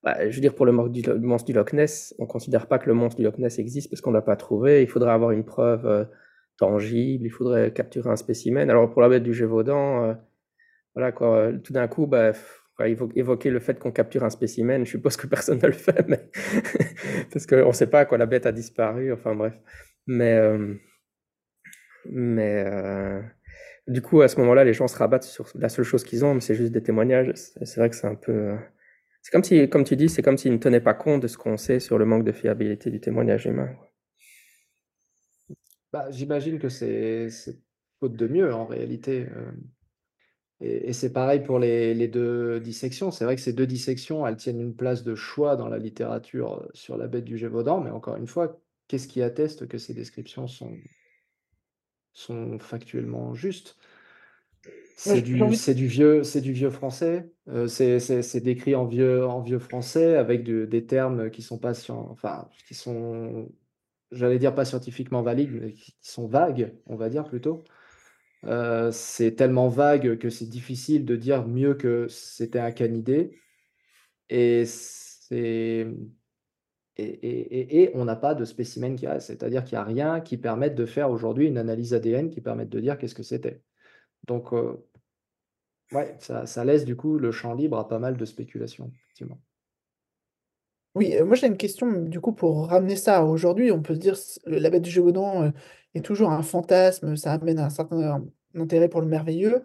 bah, je veux dire, pour le monstre du, Loch Ness, on ne considère pas que le monstre du Loch Ness existe parce qu'on ne l'a pas trouvé. Il faudrait avoir une preuve euh, tangible, il faudrait capturer un spécimen. Alors, pour la bête du Gévaudan, euh, voilà quoi, tout d'un coup, bah, évoquer le fait qu'on capture un spécimen, je suppose que <laughs> personne ne le fait, <laughs> parce qu'on ne sait pas quoi, la bête a disparu, enfin bref. Mais, euh, mais du coup, à ce moment-là, les gens se rabattent sur la seule chose qu'ils ont, mais c'est juste des témoignages. C'est vrai que c'est un peu. C'est comme si, comme tu dis, c'est comme s'ils ne tenaient pas compte de ce qu'on sait sur le manque de fiabilité du témoignage humain. Bah, j'imagine que c'est faute de mieux en réalité. Euh. et, c'est pareil pour les, deux dissections. C'est vrai que ces deux dissections, elles tiennent une place de choix dans la littérature euh, sur la bête du Gévaudan, mais encore une fois, qu'est-ce qui atteste que ces descriptions sont factuellement justes? C'est du, du, vieux, c'est du vieux français. Euh, c'est décrit en vieux, en vieux français avec des termes qui sont pas enfin, qui sont, j'allais dire pas scientifiquement valides, mais qui sont vagues, on va dire plutôt. Euh, c'est tellement vague que c'est difficile de dire mieux que c'était un canidé. Et c'est et, et, et, on n'a pas de spécimen qui reste, c'est-à-dire qu'il n'y a rien qui permette de faire aujourd'hui une analyse ADN qui permette de dire qu'est-ce que c'était. Donc, ouais, ça, laisse du coup le champ libre à pas mal de spéculations, effectivement. Oui, moi j'ai une question du coup pour ramener ça aujourd'hui. On peut se dire la bête du Gévaudan est toujours un fantasme, ça amène un certain intérêt pour le merveilleux.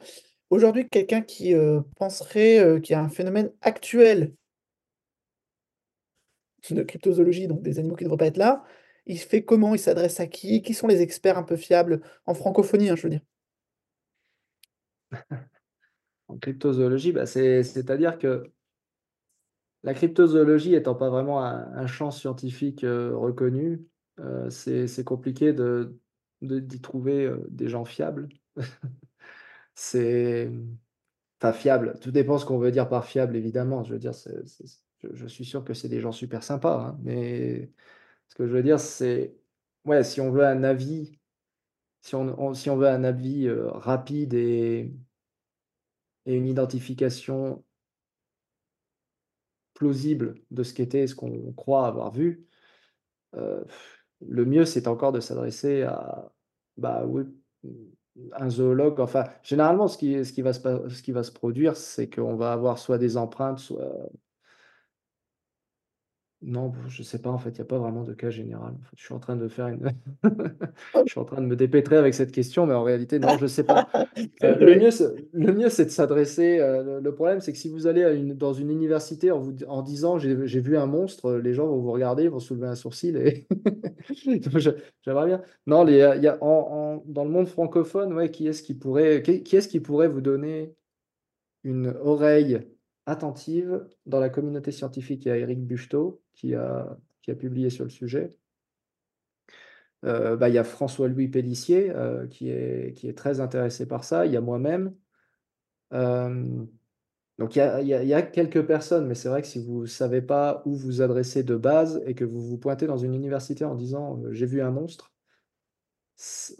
Aujourd'hui, quelqu'un qui penserait qu'il y a un phénomène actuel de cryptozoologie, donc des animaux qui ne devraient pas être là, il fait comment? Il s'adresse à qui? Qui sont les experts un peu fiables en francophonie, hein, je veux dire? En cryptozoologie, bah, c'est-à-dire que la cryptozoologie étant pas vraiment un, champ scientifique euh, reconnu, euh, c'est compliqué de, d'y trouver euh, des gens fiables. <laughs> c'est enfin fiable. Tout dépend ce qu'on veut dire par fiable, évidemment. Je veux dire, je, suis sûr que c'est des gens super sympas, hein, mais ce que je veux dire, c'est ouais, si on veut un avis, si on, veut un avis rapide et une identification plausible de ce qu'était ce qu'on croit avoir vu, euh, le mieux, c'est encore de s'adresser à bah, un zoologue. Enfin, généralement, ce qui va se produire, c'est qu'on va avoir soit des empreintes, soit non, je sais pas, en fait, il y a pas vraiment de cas général. je suis en train de faire une <laughs> je suis en train de me dépêtrer avec cette question, mais en réalité, non, je sais pas. <laughs> Euh, le mieux, le mieux, c'est de s'adresser, euh, le problème, c'est que si vous allez à une dans une université en vous en disant: «J'ai vu un monstre», les gens vont vous regarder, vont soulever un sourcil et <laughs> j'aimerais bien. Non, il y a en dans le monde francophone, ouais, qui est-ce qui pourrait qui est-ce qui pourrait vous donner une oreille attentive dans la communauté scientifique. Il y a Eric Bucheteau qui a, qui a publié sur le sujet. Euh, bah, il y a François-Louis Pellissier euh, qui, est, qui est très intéressé par ça. Il y a moi-même. Euh, donc il y, a, il y, a, quelques personnes, mais c'est vrai que si vous ne savez pas où vous adresser de base et que vous vous pointez dans une université en disant j'ai vu un monstre,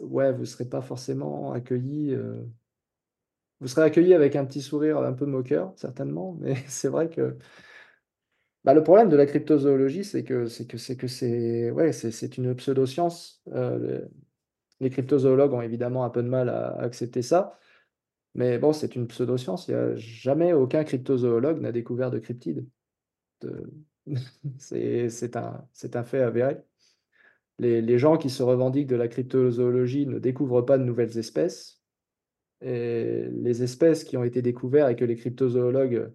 ouais, vous ne serez pas forcément accueilli vous serez accueilli avec un petit sourire un peu moqueur, certainement, mais <laughs> c'est vrai que bah, le problème de la cryptozoologie, c'est que c'est ouais, une pseudo-science. Euh, les, cryptozoologues ont évidemment un peu de mal à, accepter ça, mais bon, c'est une pseudo-science. Jamais aucun cryptozoologue n'a découvert de cryptides. <laughs> c'est un, fait avéré. Les gens qui se revendiquent de la cryptozoologie ne découvrent pas de nouvelles espèces, et les espèces qui ont été découvertes et que les cryptozoologues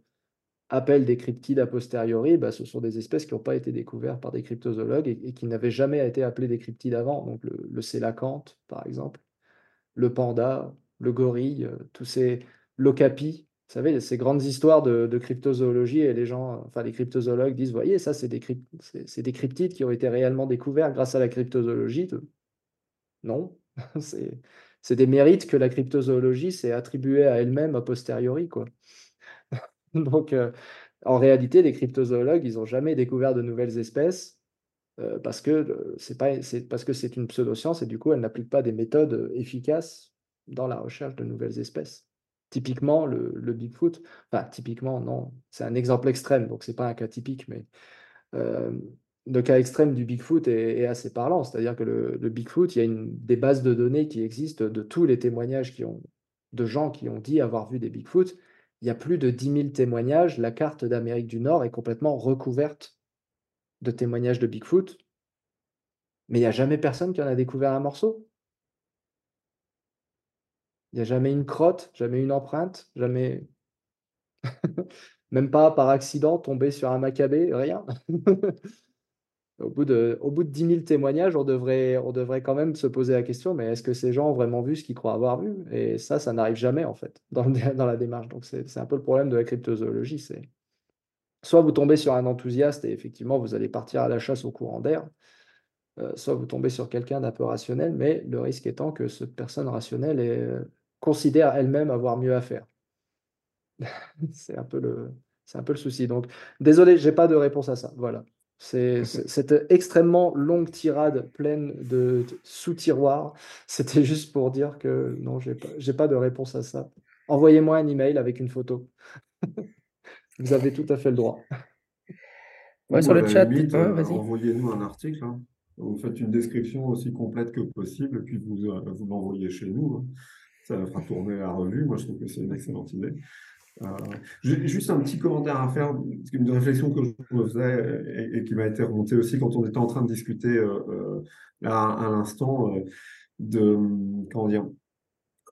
appellent des cryptides a posteriori, bah, ce sont des espèces qui n'ont pas été découvertes par des cryptozoologues et, qui n'avaient jamais été appelées des cryptides avant. Donc le, le par exemple, le panda, le gorille, euh, tous ces l'ocapi. Vous savez, ces grandes histoires de, cryptozoologie et les gens, enfin les cryptozoologues disent, voyez, ça c'est des, des cryptides qui ont été réellement découverts grâce à la cryptozoologie. Non, <laughs> c'est c'est des mérites que la cryptozoologie s'est attribuée à elle-même a posteriori. <laughs> Donc, euh, en réalité, les cryptozoologues, ils n'ont jamais découvert de nouvelles espèces euh, parce que c'est pas, c'est parce que c'est une pseudoscience et du coup, elle n'applique pas des méthodes efficaces dans la recherche de nouvelles espèces. Typiquement, le, Bigfoot, enfin, typiquement, non, c'est un exemple extrême, donc c'est pas un cas typique, mais le cas extrême du Bigfoot est, assez parlant. C'est-à-dire que le, Bigfoot, il y a des bases de données qui existent de tous les témoignages de gens qui ont dit avoir vu des Bigfoot. Il y a plus de 10 000 témoignages. La carte d'Amérique du Nord est complètement recouverte de témoignages de Bigfoot. Mais il n'y a jamais personne qui en a découvert un morceau. Il n'y a jamais une crotte, jamais une empreinte, jamais. <laughs> Même pas par accident tombé sur un macabé, rien. <laughs> au, bout de, au bout de 10 000 témoignages, on devrait, on devrait quand même se poser la question mais est-ce que ces gens ont vraiment vu ce qu'ils croient avoir vu? Et ça, ça n'arrive jamais, en fait, dans, <laughs> la démarche. Donc, c'est un peu le problème de la cryptozoologie. C'est soit vous tombez sur un enthousiaste et effectivement, vous allez partir à la chasse au courant d'air. Euh, soit vous tombez sur quelqu'un d'un peu rationnel, mais le risque étant que cette personne rationnelle euh, considère elle-même avoir mieux à faire. <laughs> c'est un peu le, c'est un peu le souci. Donc, désolé, j'ai pas de réponse à ça. Voilà. C'est cette extrêmement longue tirade pleine de, sous-tiroirs. C'était <laughs> juste pour dire que non, j'ai pas, pas de réponse à ça. Envoyez-moi un email avec une photo. <laughs> Vous avez tout à fait le droit. Ouais, sur le chat, envoyez-nous un article. Hein. Vous faites une description aussi complète que possible, puis vous, euh, vous l'envoyez chez nous. Hein. Ça fera tourner la revue. Moi, je trouve que c'est une excellente idée. Euh, juste un petit commentaire à faire, une réflexion que je me faisais et, qui m'a été remontée aussi quand on était en train de discuter euh, là, à l'instant de comment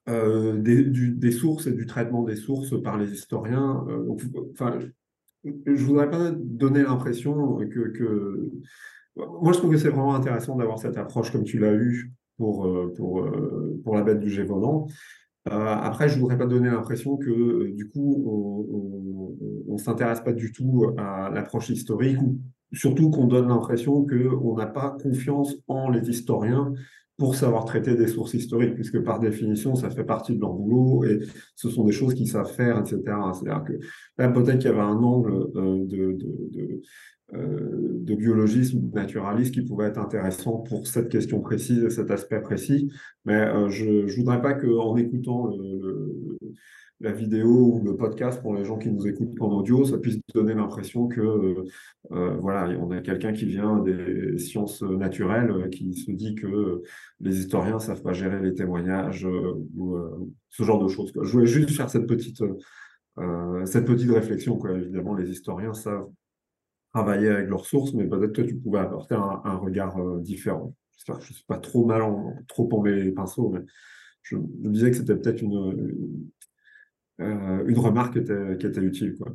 des, sources et du traitement des sources par les historiens. enfin, je voudrais pas donner l'impression que, que, moi je trouve que c'est vraiment intéressant d'avoir cette approche comme tu l'as eu pour, euh, pour, euh, pour la bête du Gévaudan. Euh, après, je ne voudrais pas donner l'impression que du coup, on ne s'intéresse pas du tout à l'approche historique, ou surtout qu'on donne l'impression qu'on n'a pas confiance en les historiens pour savoir traiter des sources historiques, puisque par définition, ça fait partie de leur boulot et ce sont des choses qu'ils savent faire, etc. C'est-à-dire que là, peut-être qu'il y avait un angle de, de, euh, de biologisme ou de naturalisme qui pouvait être intéressant pour cette question précise et cet aspect précis. Mais euh, je ne voudrais pas qu'en écoutant la vidéo ou le podcast pour les gens qui nous écoutent en audio, ça puisse donner l'impression que euh, voilà, on a quelqu'un qui vient des sciences naturelles qui se dit que les historiens savent pas gérer les témoignages ou ce genre de choses. Je voulais juste faire cette petite cette petite réflexion. Quoi. Évidemment, les historiens savent travailler avec leurs sources, mais peut-être que tu pouvais apporter un, regard euh, différent. J'espère que je ne suis pas trop mal, en, trop en les pinceaux, mais je, me disais que c'était peut-être une, euh, une remarque qui était, utile. Quoi.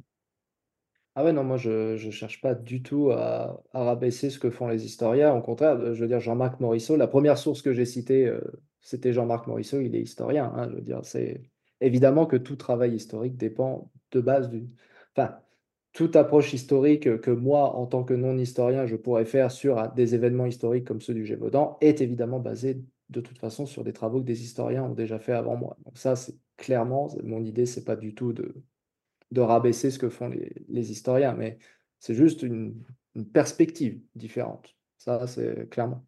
Ah ouais, non, moi je ne cherche pas du tout à, rabaisser ce que font les historiens. Au contraire, je veux dire, Jean-Marc Morisseau, la première source que j'ai citée, euh, c'était Jean-Marc Morisseau, il est historien. Hein, je veux dire, c'est évidemment que tout travail historique dépend de base du. Enfin, toute approche historique que moi, en tant que non-historien, je pourrais faire sur des événements historiques comme ceux du Gévaudan est évidemment basée de toute façon sur des travaux que des historiens ont déjà fait avant moi. Donc ça, c'est clairement, mon idée, c'est pas du tout de, de rabaisser ce que font les, historiens, mais c'est juste une, perspective différente. Ça, c'est clairement.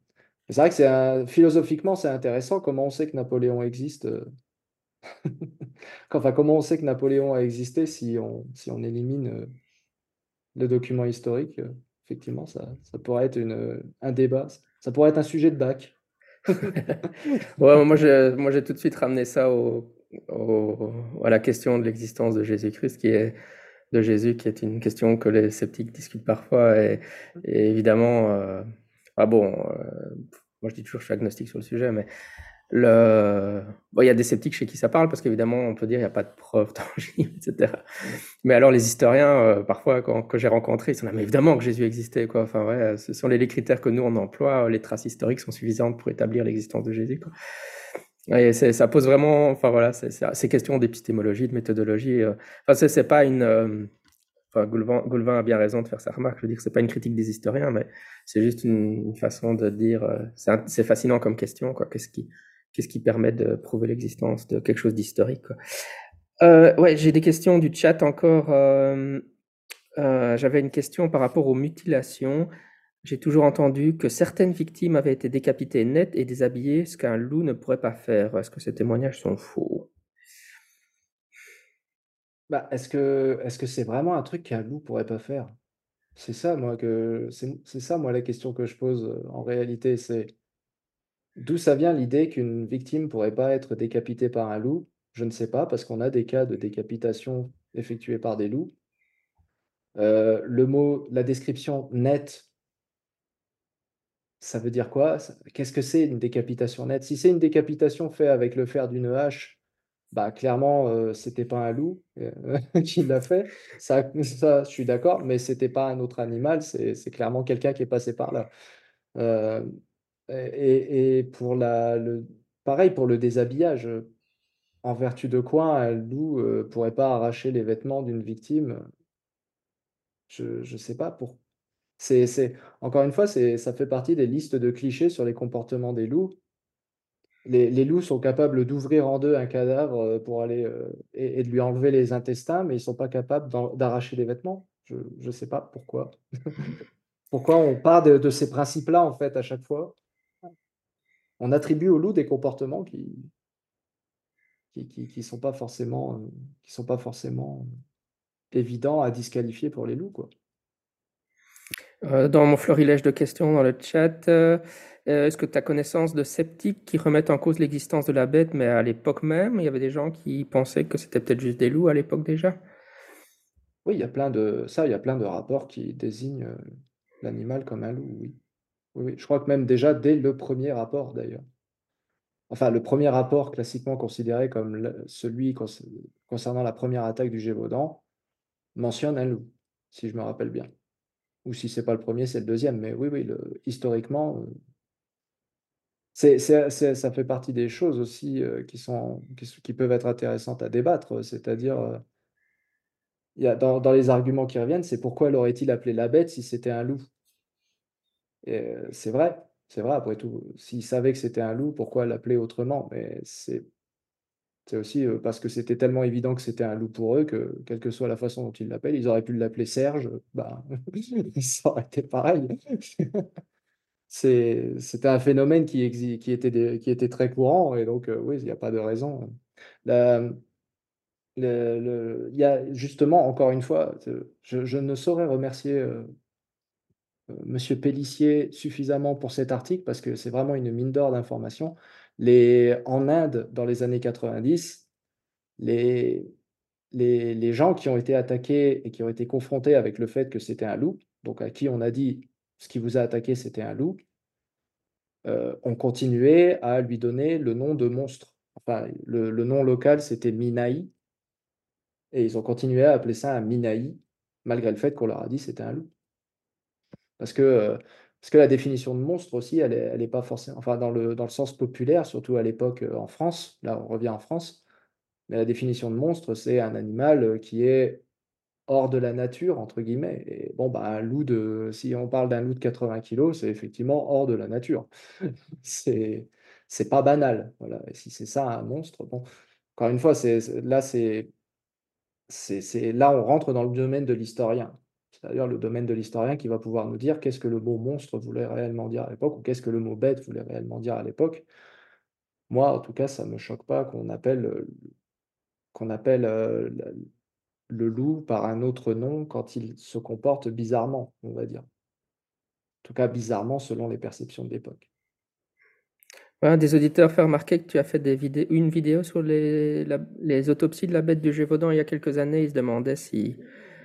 C'est vrai que philosophiquement, c'est intéressant comment on sait que Napoléon existe. Euh, <laughs> enfin, comment on sait que Napoléon a existé si on, si on élimine euh, de documents historiques, euh, effectivement, ça, ça pourrait être une, un débat, ça pourrait être un sujet de bac. Moi, j'ai, tout de suite ramené ça à la question de l'existence de Jésus-Christ, qui est de Jésus, qui est une question que les sceptiques discutent parfois. Et, évidemment, euh, ah bon, euh, moi je dis toujours je suis agnostique sur le sujet, mais il y a des sceptiques chez qui ça parle, parce qu'évidemment, on peut dire qu'il n'y a pas de preuves <laughs> tangibles, etc. Mais alors, les historiens, euh, parfois, quand, que j'ai rencontrés, ils sont là, mais évidemment que Jésus existait, quoi. Enfin, ouais, ce sont les, critères que nous, on emploie. Les traces historiques sont suffisantes pour établir l'existence de Jésus, ça pose vraiment, enfin voilà, ces questions d'épistémologie, de méthodologie. Euh, enfin, c'est pas une. Euh, enfin, Goulvin, a bien raison de faire sa remarque. Je veux dire, c'est pas une critique des historiens, mais c'est juste une, façon de dire. c'est fascinant comme question, quoi. Qu'est-ce qui, Qu'est-ce qui permet de prouver l'existence de quelque chose d'historique euh, Ouais, j'ai des questions du chat encore. Euh, euh, j'avais une question par rapport aux mutilations. J'ai toujours entendu que certaines victimes avaient été décapitées nettes et déshabillées, ce qu'un loup ne pourrait pas faire. Est-ce que ces témoignages sont faux? Bah, est-ce que est-ce que c'est vraiment un truc qu'un loup pourrait pas faire? C'est ça moi que c'est c'est ça moi la question que je pose, en réalité, c'est d'où ça vient l'idée qu'une victime pourrait pas être décapitée par un loup? Je ne sais pas, parce qu'on a des cas de décapitation effectués par des loups. Heu, le mot la description nette ça veut dire quoi? Qu'est-ce que c'est une décapitation nette? Si c'est une décapitation fait avec le fer d'une hache, bah, clairement, heu, c'était pas un loup, heu, <laughs> qui l'a fait. Ça je suis d'accord, mais c'était pas un autre animal, c'est c'est clairement quelqu'un qui est passé par là. Et pour la le pareil pour le déshabillage, heu, en vertu de quoi un loup, heu, pourrait pas arracher les vêtements d'une victime? Je je sais pas pour encore une fois, ça fait partie des listes de clichés sur les comportements des loups. Les les loups sont capables d'ouvrir en 2 un cadavre, heu, pour aller, heu et de lui enlever les intestins, mais ils sont pas capables d'arracher les vêtements. Je je sais pas pourquoi. <laughs> Pourquoi on part de de ces principes-là, en fait, à chaque fois? On attribue aux loups des comportements qui qui qui qui sont pas forcément, heu, qui sont pas forcément évidents à disqualifier pour les loups, quoi. Euh, dans mon florilège de questions dans le chat, euh, euh, est-ce que tu as connaissance de sceptiques qui remettent en cause l'existence de la bête, mais à l'époque même, il y avait des gens qui pensaient que c'était peut-être juste des loups à l'époque déjà? Oui, il y a plein de ça, il y a plein de rapports qui désignent, l'animal comme un loup, oui. Oui, oui, je crois que même déjà dès le premier rapport d'ailleurs. Enfin, le premier rapport classiquement considéré comme celui conc concernant la première attaque du Gévaudan mentionne un loup, si je me rappelle bien. Ou si c'est pas le premier, c'est le deuxième. Mais oui, oui, historiquement, c'est ça fait partie des choses aussi, heu, qui sont qui qui peuvent être intéressantes à débattre, c'est-à-dire, y a dans dans les arguments qui reviennent, c'est pourquoi l'aurait-il appelé la bête si c'était un loup? Heu, c'est vrai, c'est vrai après tout. S'il savait que c'était un loup, pourquoi l'appeler autrement? Mais c'est aussi, heu, parce que c'était tellement évident que c'était un loup pour eux que, quelle que soit la façon dont ils l'appellent, ils auraient pu l'appeler Serge, bah, <laughs> ça aurait été pareil. <laughs> C'était un phénomène qui qui était qui était très courant et donc heu, oui, il y a pas de raison. Le y a justement encore une fois, je ne saurais remercier, monsieur Pélissier suffisamment pour cet article parce que c'est vraiment une mine d'or d'informations. Les en Inde, dans les années 90, les les les gens qui ont été attaqués et qui ont été confrontés avec le fait que c'était un loup, donc à qui on a dit: «Ce qui vous a attaqué, c'était un loup», heu, ont continué à lui donner le nom de monstre. Enfin, le le nom local, c'était Minaï et ils ont continué à appeler ça un Minaï, malgré le fait qu'on leur a dit: «C'était un loup». Parce que, heu, parce que la définition de monstre aussi, elle est elle est pas forcément enfin dans le dans le sens populaire, surtout à l'époque, heu, en France, là on revient en France, mais la définition de monstre, c'est un animal, heu, qui est «hors de la nature» entre guillemets et bon, bah, un loup de si on parle d'un loup de 80 kilogrammes, c'est effectivement hors de la nature. <laughs> C'est c'est pas banal, voilà et si c'est ça un monstre, bon, encore une fois, c'est là, c'est c'est là, on rentre dans le domaine de l'historien. C'est-à-dire le domaine de l'historien qui va pouvoir nous dire qu'est-ce que le mot monstre voulait réellement dire à l'époque ou qu'est-ce que le mot bête voulait réellement dire à l'époque. Moi, en tout cas, ça me choque pas qu'on appelle, heu, la le loup par un autre nom quand il se comporte bizarrement, on va dire. En tout cas bizarrement selon les perceptions de l'époque. Ouais, des auditeurs fait remarquer que tu as fait une vidéo sur les les autopsies de la bête du Gévaudan il y a quelques années. Ils se demandaient si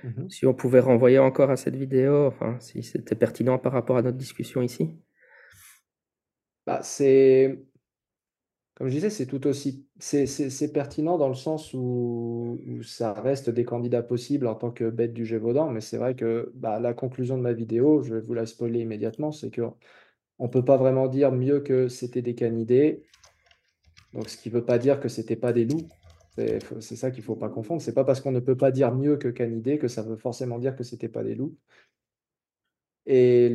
Mmh mh. si on pouvait renvoyer encore à cette vidéo, enfin, si c'était pertinent par rapport à notre discussion ici. Bah, c'est comme je disais, c'est tout aussi c'est pertinent dans le sens où où ça reste des candidats possibles en tant que bête du Gévaudan, mais c'est vrai que, bah, la conclusion de ma vidéo, je vais vous la spoiler immédiatement, c'est qu'on peut pas vraiment dire mieux que c'était des canidés. Donc ce qui veut pas dire que c'était pas des loups. C'est ça qu'il faut pas confondre. C'est pas parce qu'on ne peut pas dire mieux que canidés que ça veut forcément dire que c'était pas des loups. Et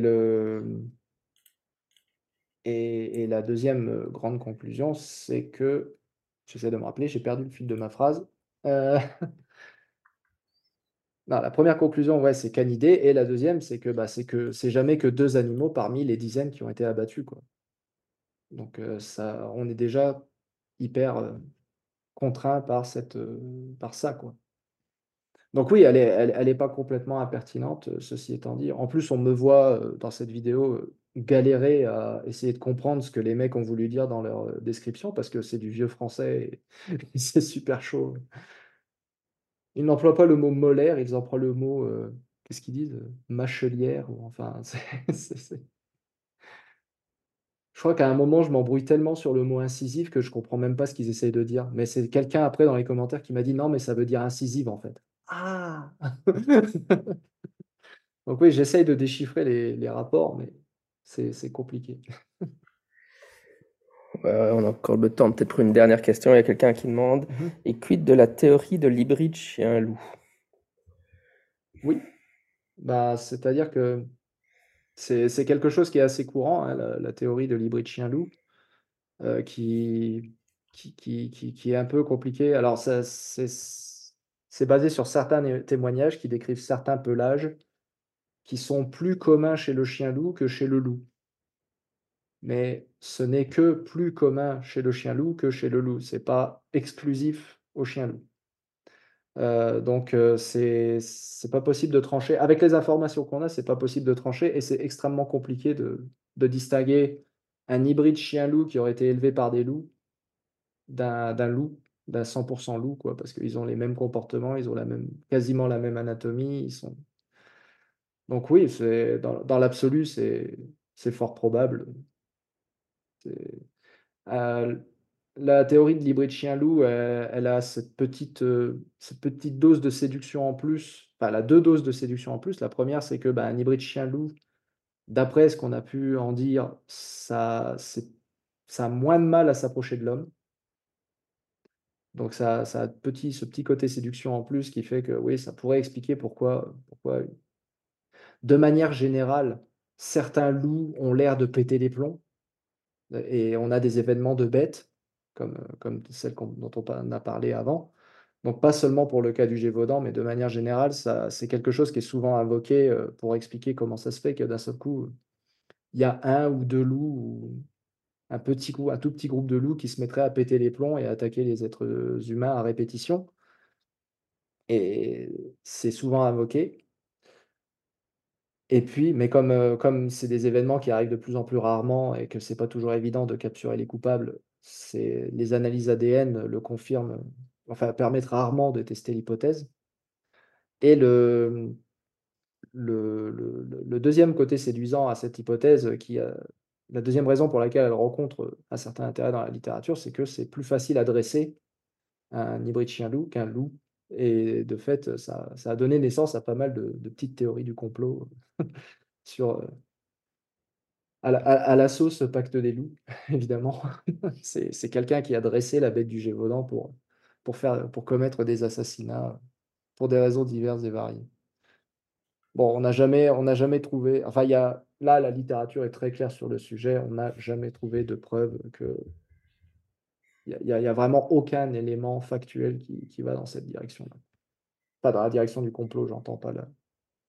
la 2e, heu, grande conclusion, c'est que j'essaie de me rappeler, j'ai perdu le fil de ma phrase. Non, la 1re conclusion, ouais, c'est canidés et la 2e, c'est que, bah, c'est jamais que 2 animaux parmi les dizaines qui ont été abattus. Donc heu, ça on est déjà hyper, contraint par cette, heu, par ça, quoi. Donc oui, elle n'est elle, est pas complètement impertinente, ceci étant dit. En plus, on me voit dans cette vidéo galérer à essayer de comprendre ce que les mecs ont voulu dire dans leur description, parce que c'est du vieux français <laughs> et, c'est super chaud. Ils n'emploient pas le mot molaire, ils emploient le mot, qu'est-ce qu'ils disent? Mâchelière ou enfin, <laughs> c'est je crois qu'à un moment, je m'embrouille tellement sur le mot incisif que je comprends même pas ce qu'ils essayent de dire. Mais c'est quelqu'un après dans les commentaires qui m'a dit: «Non, mais ça veut dire incisive en fait». Ah! <laughs> Donc oui, j'essaye de déchiffrer les rapports, mais c'est compliqué. on a encore le temps peut-être pour une dernière question. Il y a quelqu'un qui demande: mmh «Et quid de la théorie de l'hybride chien-loup?» Oui, bah, c'est-à-dire que c'est quelque chose qui est assez courant, hein, la théorie de l'hybride chien-loup, euh, qui qui qui est un peu compliqué. Alors c'est basé sur certains témoignages qui décrivent certains pelages qui sont plus communs chez le chien-loup que chez le loup. Mais ce n'est que plus commun chez le chien-loup que chez le loup, c'est pas exclusif au chien-loup. Euh, donc, euh, c'est pas possible de trancher. Avec les informations qu'on a, c'est pas possible de trancher et c'est extrêmement compliqué de de distinguer un hybride chien-loup qui aurait été élevé par des loups d'un loup, d'un 100% loup, quoi, parce qu'ils ont les mêmes comportements, ils ont la même quasiment la même anatomie, ils sont donc oui, dans l'absolu, c'est c'est fort probable. Euh, la théorie de l'hybride chien-loup, elle a cette petite, euh, cette petite dose de séduction en plus. Enfin, elle a deux doses de séduction en plus. La première, c'est que, bah, un hybride chien-loup, d'après ce qu'on a pu en dire, ça ça a moins de mal à s'approcher de l'homme. Donc ça ça a petit ce petit côté séduction en plus qui fait que, oui, ça pourrait expliquer pourquoi pourquoi de manière générale, certains loups ont l'air de péter les plombs, et on a des événements de bêtes comme, euh, comme celle dont on a parlé avant. Donc pas seulement pour le cas du Gévaudan, mais de manière générale, c'est quelque chose qui est souvent invoqué euh, pour expliquer comment ça se fait que d'un seul coup, il y a un ou deux loups, ou un, petit un tout petit groupe de loups qui se mettraient à péter les plombs et à attaquer les êtres humains à répétition. Et c'est souvent invoqué. Et puis, mais comme, euh, comme c'est des événements qui arrivent de plus en plus rarement et que c'est pas toujours évident de capturer les coupables, les analyses ADN le confirment, enfin, permettent rarement de tester l'hypothèse. Et le, le, le, deuxième côté séduisant à cette hypothèse, qui la deuxième raison pour laquelle elle rencontre un certain intérêt dans la littérature, c'est que c'est plus facile à dresser un hybride chien-loup qu'un loup. Et de fait, ça, ça, a donné naissance à pas mal de, de petites théories du complot <laughs> sur, à la, sauce Pacte des loups, <laughs> évidemment. c'est quelqu'un qui a dressé la bête du Gévaudan pour, pour, commettre des assassinats pour des raisons diverses et variées. Bon, on n'a jamais, jamais trouvé. Enfin, y a, là, la littérature est très claire sur le sujet. On n'a jamais trouvé de preuve que. Il n'y a, vraiment aucun élément factuel qui, qui va dans cette direction-là. Pas dans la direction du complot, j'entends pas la,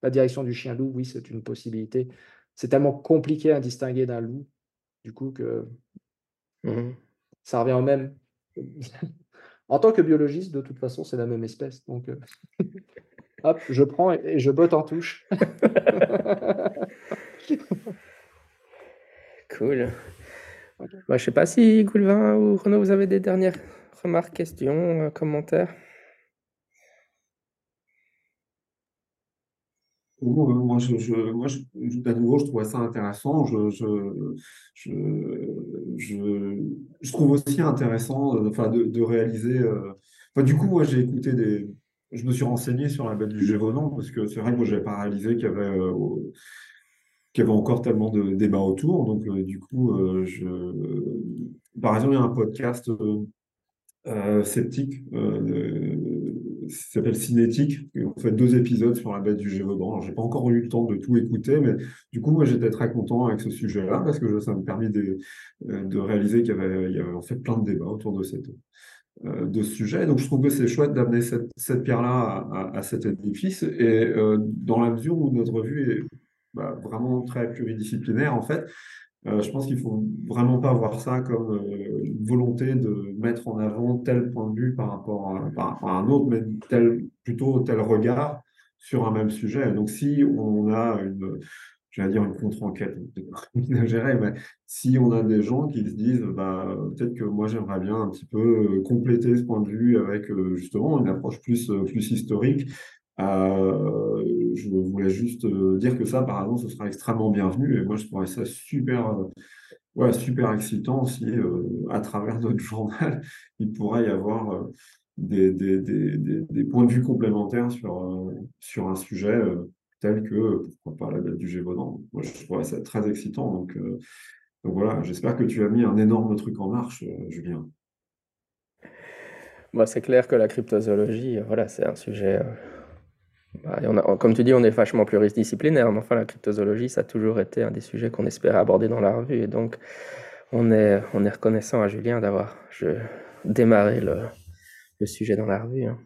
la direction du chien-loup, oui, c'est une possibilité c'est tellement compliqué à distinguer d'un loup, du coup, que mmh ça revient au même. <laughs> en tant que biologiste, de toute façon, c'est la même espèce. Donc, euh, <laughs> hop, je prends et, je botte en touche. <laughs> cool. Moi, je ne sais pas si Goulvin ou Renaud, vous avez des dernières remarques, questions, euh, commentaires moi, je, à nouveau, je trouvais ça intéressant. Je, trouve aussi intéressant euh, de, réaliser. Euh, du coup, moi, j'ai écouté des. Je me suis renseigné sur la bête du Gévaudan parce que c'est vrai que moi, je n'avais pas réalisé qu'il y avait. Euh, y avait encore tellement de débats autour. Donc, du coup, par exemple, il y a un podcast sceptique s'appelle Cinétique. On fait deux épisodes sur la bête du Gévaudan. J'ai pas encore eu le temps de tout écouter, mais du coup, moi, j'étais très content avec ce sujet-là parce que ça me permet de, euh, de réaliser qu'il y, avait, en fait plein de débats autour de, cette, euh, de ce sujet. Donc, je trouve que c'est chouette d'amener cette, cette pierre-là à, cet édifice. Et euh, dans la mesure où notre revue est bah, vraiment très pluridisciplinaire, en fait, Euh, je pense qu'il faut vraiment pas voir ça comme euh, une volonté de mettre en avant tel point de vue par rapport à, un autre, mais plutôt tel regard sur un même sujet. Donc, si on a une, dire une contre-enquête, <laughs> si on a des gens qui se disent, bah, peut-être que moi j'aimerais bien un petit peu euh, compléter ce point de vue avec justement une approche plus, plus historique, euh, je voulais juste euh, dire que ça, par exemple, ce sera extrêmement bienvenu. Et moi, je trouverais ça super, euh, ouais, super excitant si, à travers <laughs> notre journal, il pourrait y avoir des, points de vue complémentaires sur, sur un sujet tel que, pourquoi pas, la date du Gévaudan. Moi, je trouverais ça très excitant. Donc, voilà, j'espère que tu as mis un énorme truc en marche, Julien. Moi, c'est clair que la cryptozoologie, voilà, c'est un sujet bah, comme tu dis, on est vachement pluridisciplinaire, mais enfin, la cryptozoologie, ça a toujours été un des sujets qu'on espérait aborder dans la revue. Et donc, on est, on reconnaissant à Julien d'avoir démarré le, sujet dans la revue. Hein.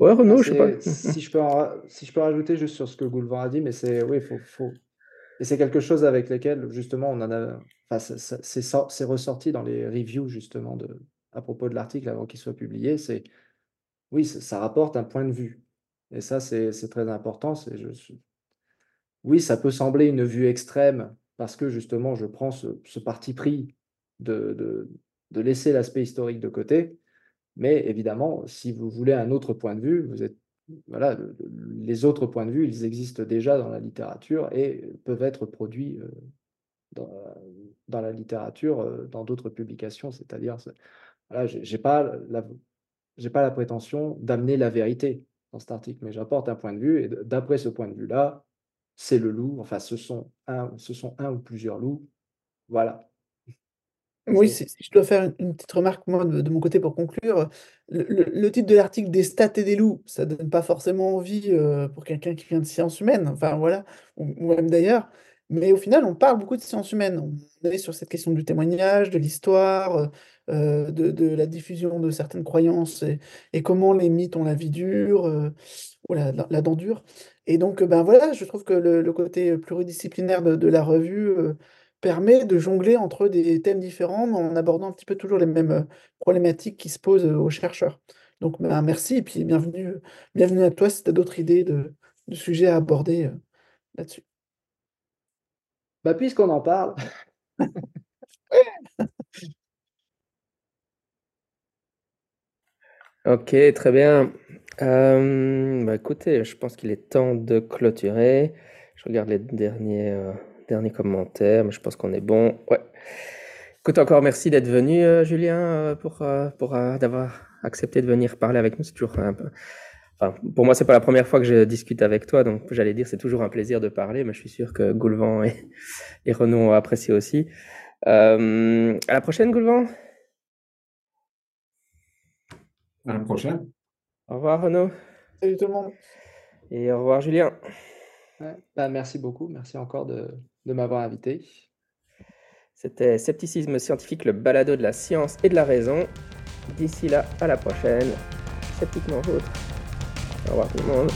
Ouais, Renaud, je sais pas. si, je peux rajouter juste sur ce que Goulvan a dit, mais c'est oui, faut, faut... Et c'est quelque chose avec lequel, justement, on en a. Enfin, c'est ressorti dans les reviews, justement, à propos de l'article avant qu'il soit publié. C'est oui, ça rapporte un point de vue. Et ça, c'est très important. Oui, ça peut sembler une vue extrême parce que justement, je prends ce, parti pris de, de, laisser l'aspect historique de côté. Mais évidemment, si vous voulez un autre point de vue, vous êtes, voilà, les autres points de vue, ils existent déjà dans la littérature et peuvent être produits euh, dans, dans la littérature, euh, dans d'autres publications. C'est-à-dire, voilà, je n'ai pas, pas la prétention d'amener la vérité dans cet article, mais j'apporte un point de vue, et d'après ce point de vue-là, c'est le loup, enfin ce sont, un, ce sont un ou plusieurs loups, voilà. Oui, si je dois faire une petite remarque moi de, mon côté pour conclure, le, titre de l'article des stats et des loups, ça donne pas forcément envie euh, pour quelqu'un qui vient de sciences humaines, enfin voilà, ou, même d'ailleurs, mais au final on parle beaucoup de sciences humaines, on est sur cette question du témoignage, de l'histoire, euh, euh, de, la diffusion de certaines croyances et, comment les mythes ont la vie dure, euh, ou la, dent dure. Et donc, ben voilà, je trouve que le, côté pluridisciplinaire de, la revue euh, permet de jongler entre des thèmes différents, mais en abordant un petit peu toujours les mêmes problématiques qui se posent aux chercheurs. Donc, ben, merci et puis bienvenue, bienvenue à toi si tu as d'autres idées de, de, sujets à aborder là-dessus. Bah, puisqu'on en parle. <laughs> Ok, très bien. Euh, bah, écoutez, je pense qu'il est temps de clôturer. Je regarde les derniers, euh, derniers commentaires, mais je pense qu'on est bon. Ouais. Écoute, encore merci d'être venu, euh, Julien, pour, pour d'avoir accepté de venir parler avec nous. C'est toujours un peu. Enfin, pour moi, c'est pas la première fois que je discute avec toi, donc j'allais dire c'est toujours un plaisir de parler, mais je suis sûr que Goulvan et, et Renaud ont apprécié aussi. à la prochaine, Goulvan. À la prochaine. Au revoir Renaud. Salut tout le monde. Et au revoir Julien. Bah, merci beaucoup. Merci encore de, de m'avoir invité. C'était Scepticisme scientifique, le balado de la science et de la raison. D'ici là, à la prochaine. Sceptiquement vôtre. Au revoir tout le monde.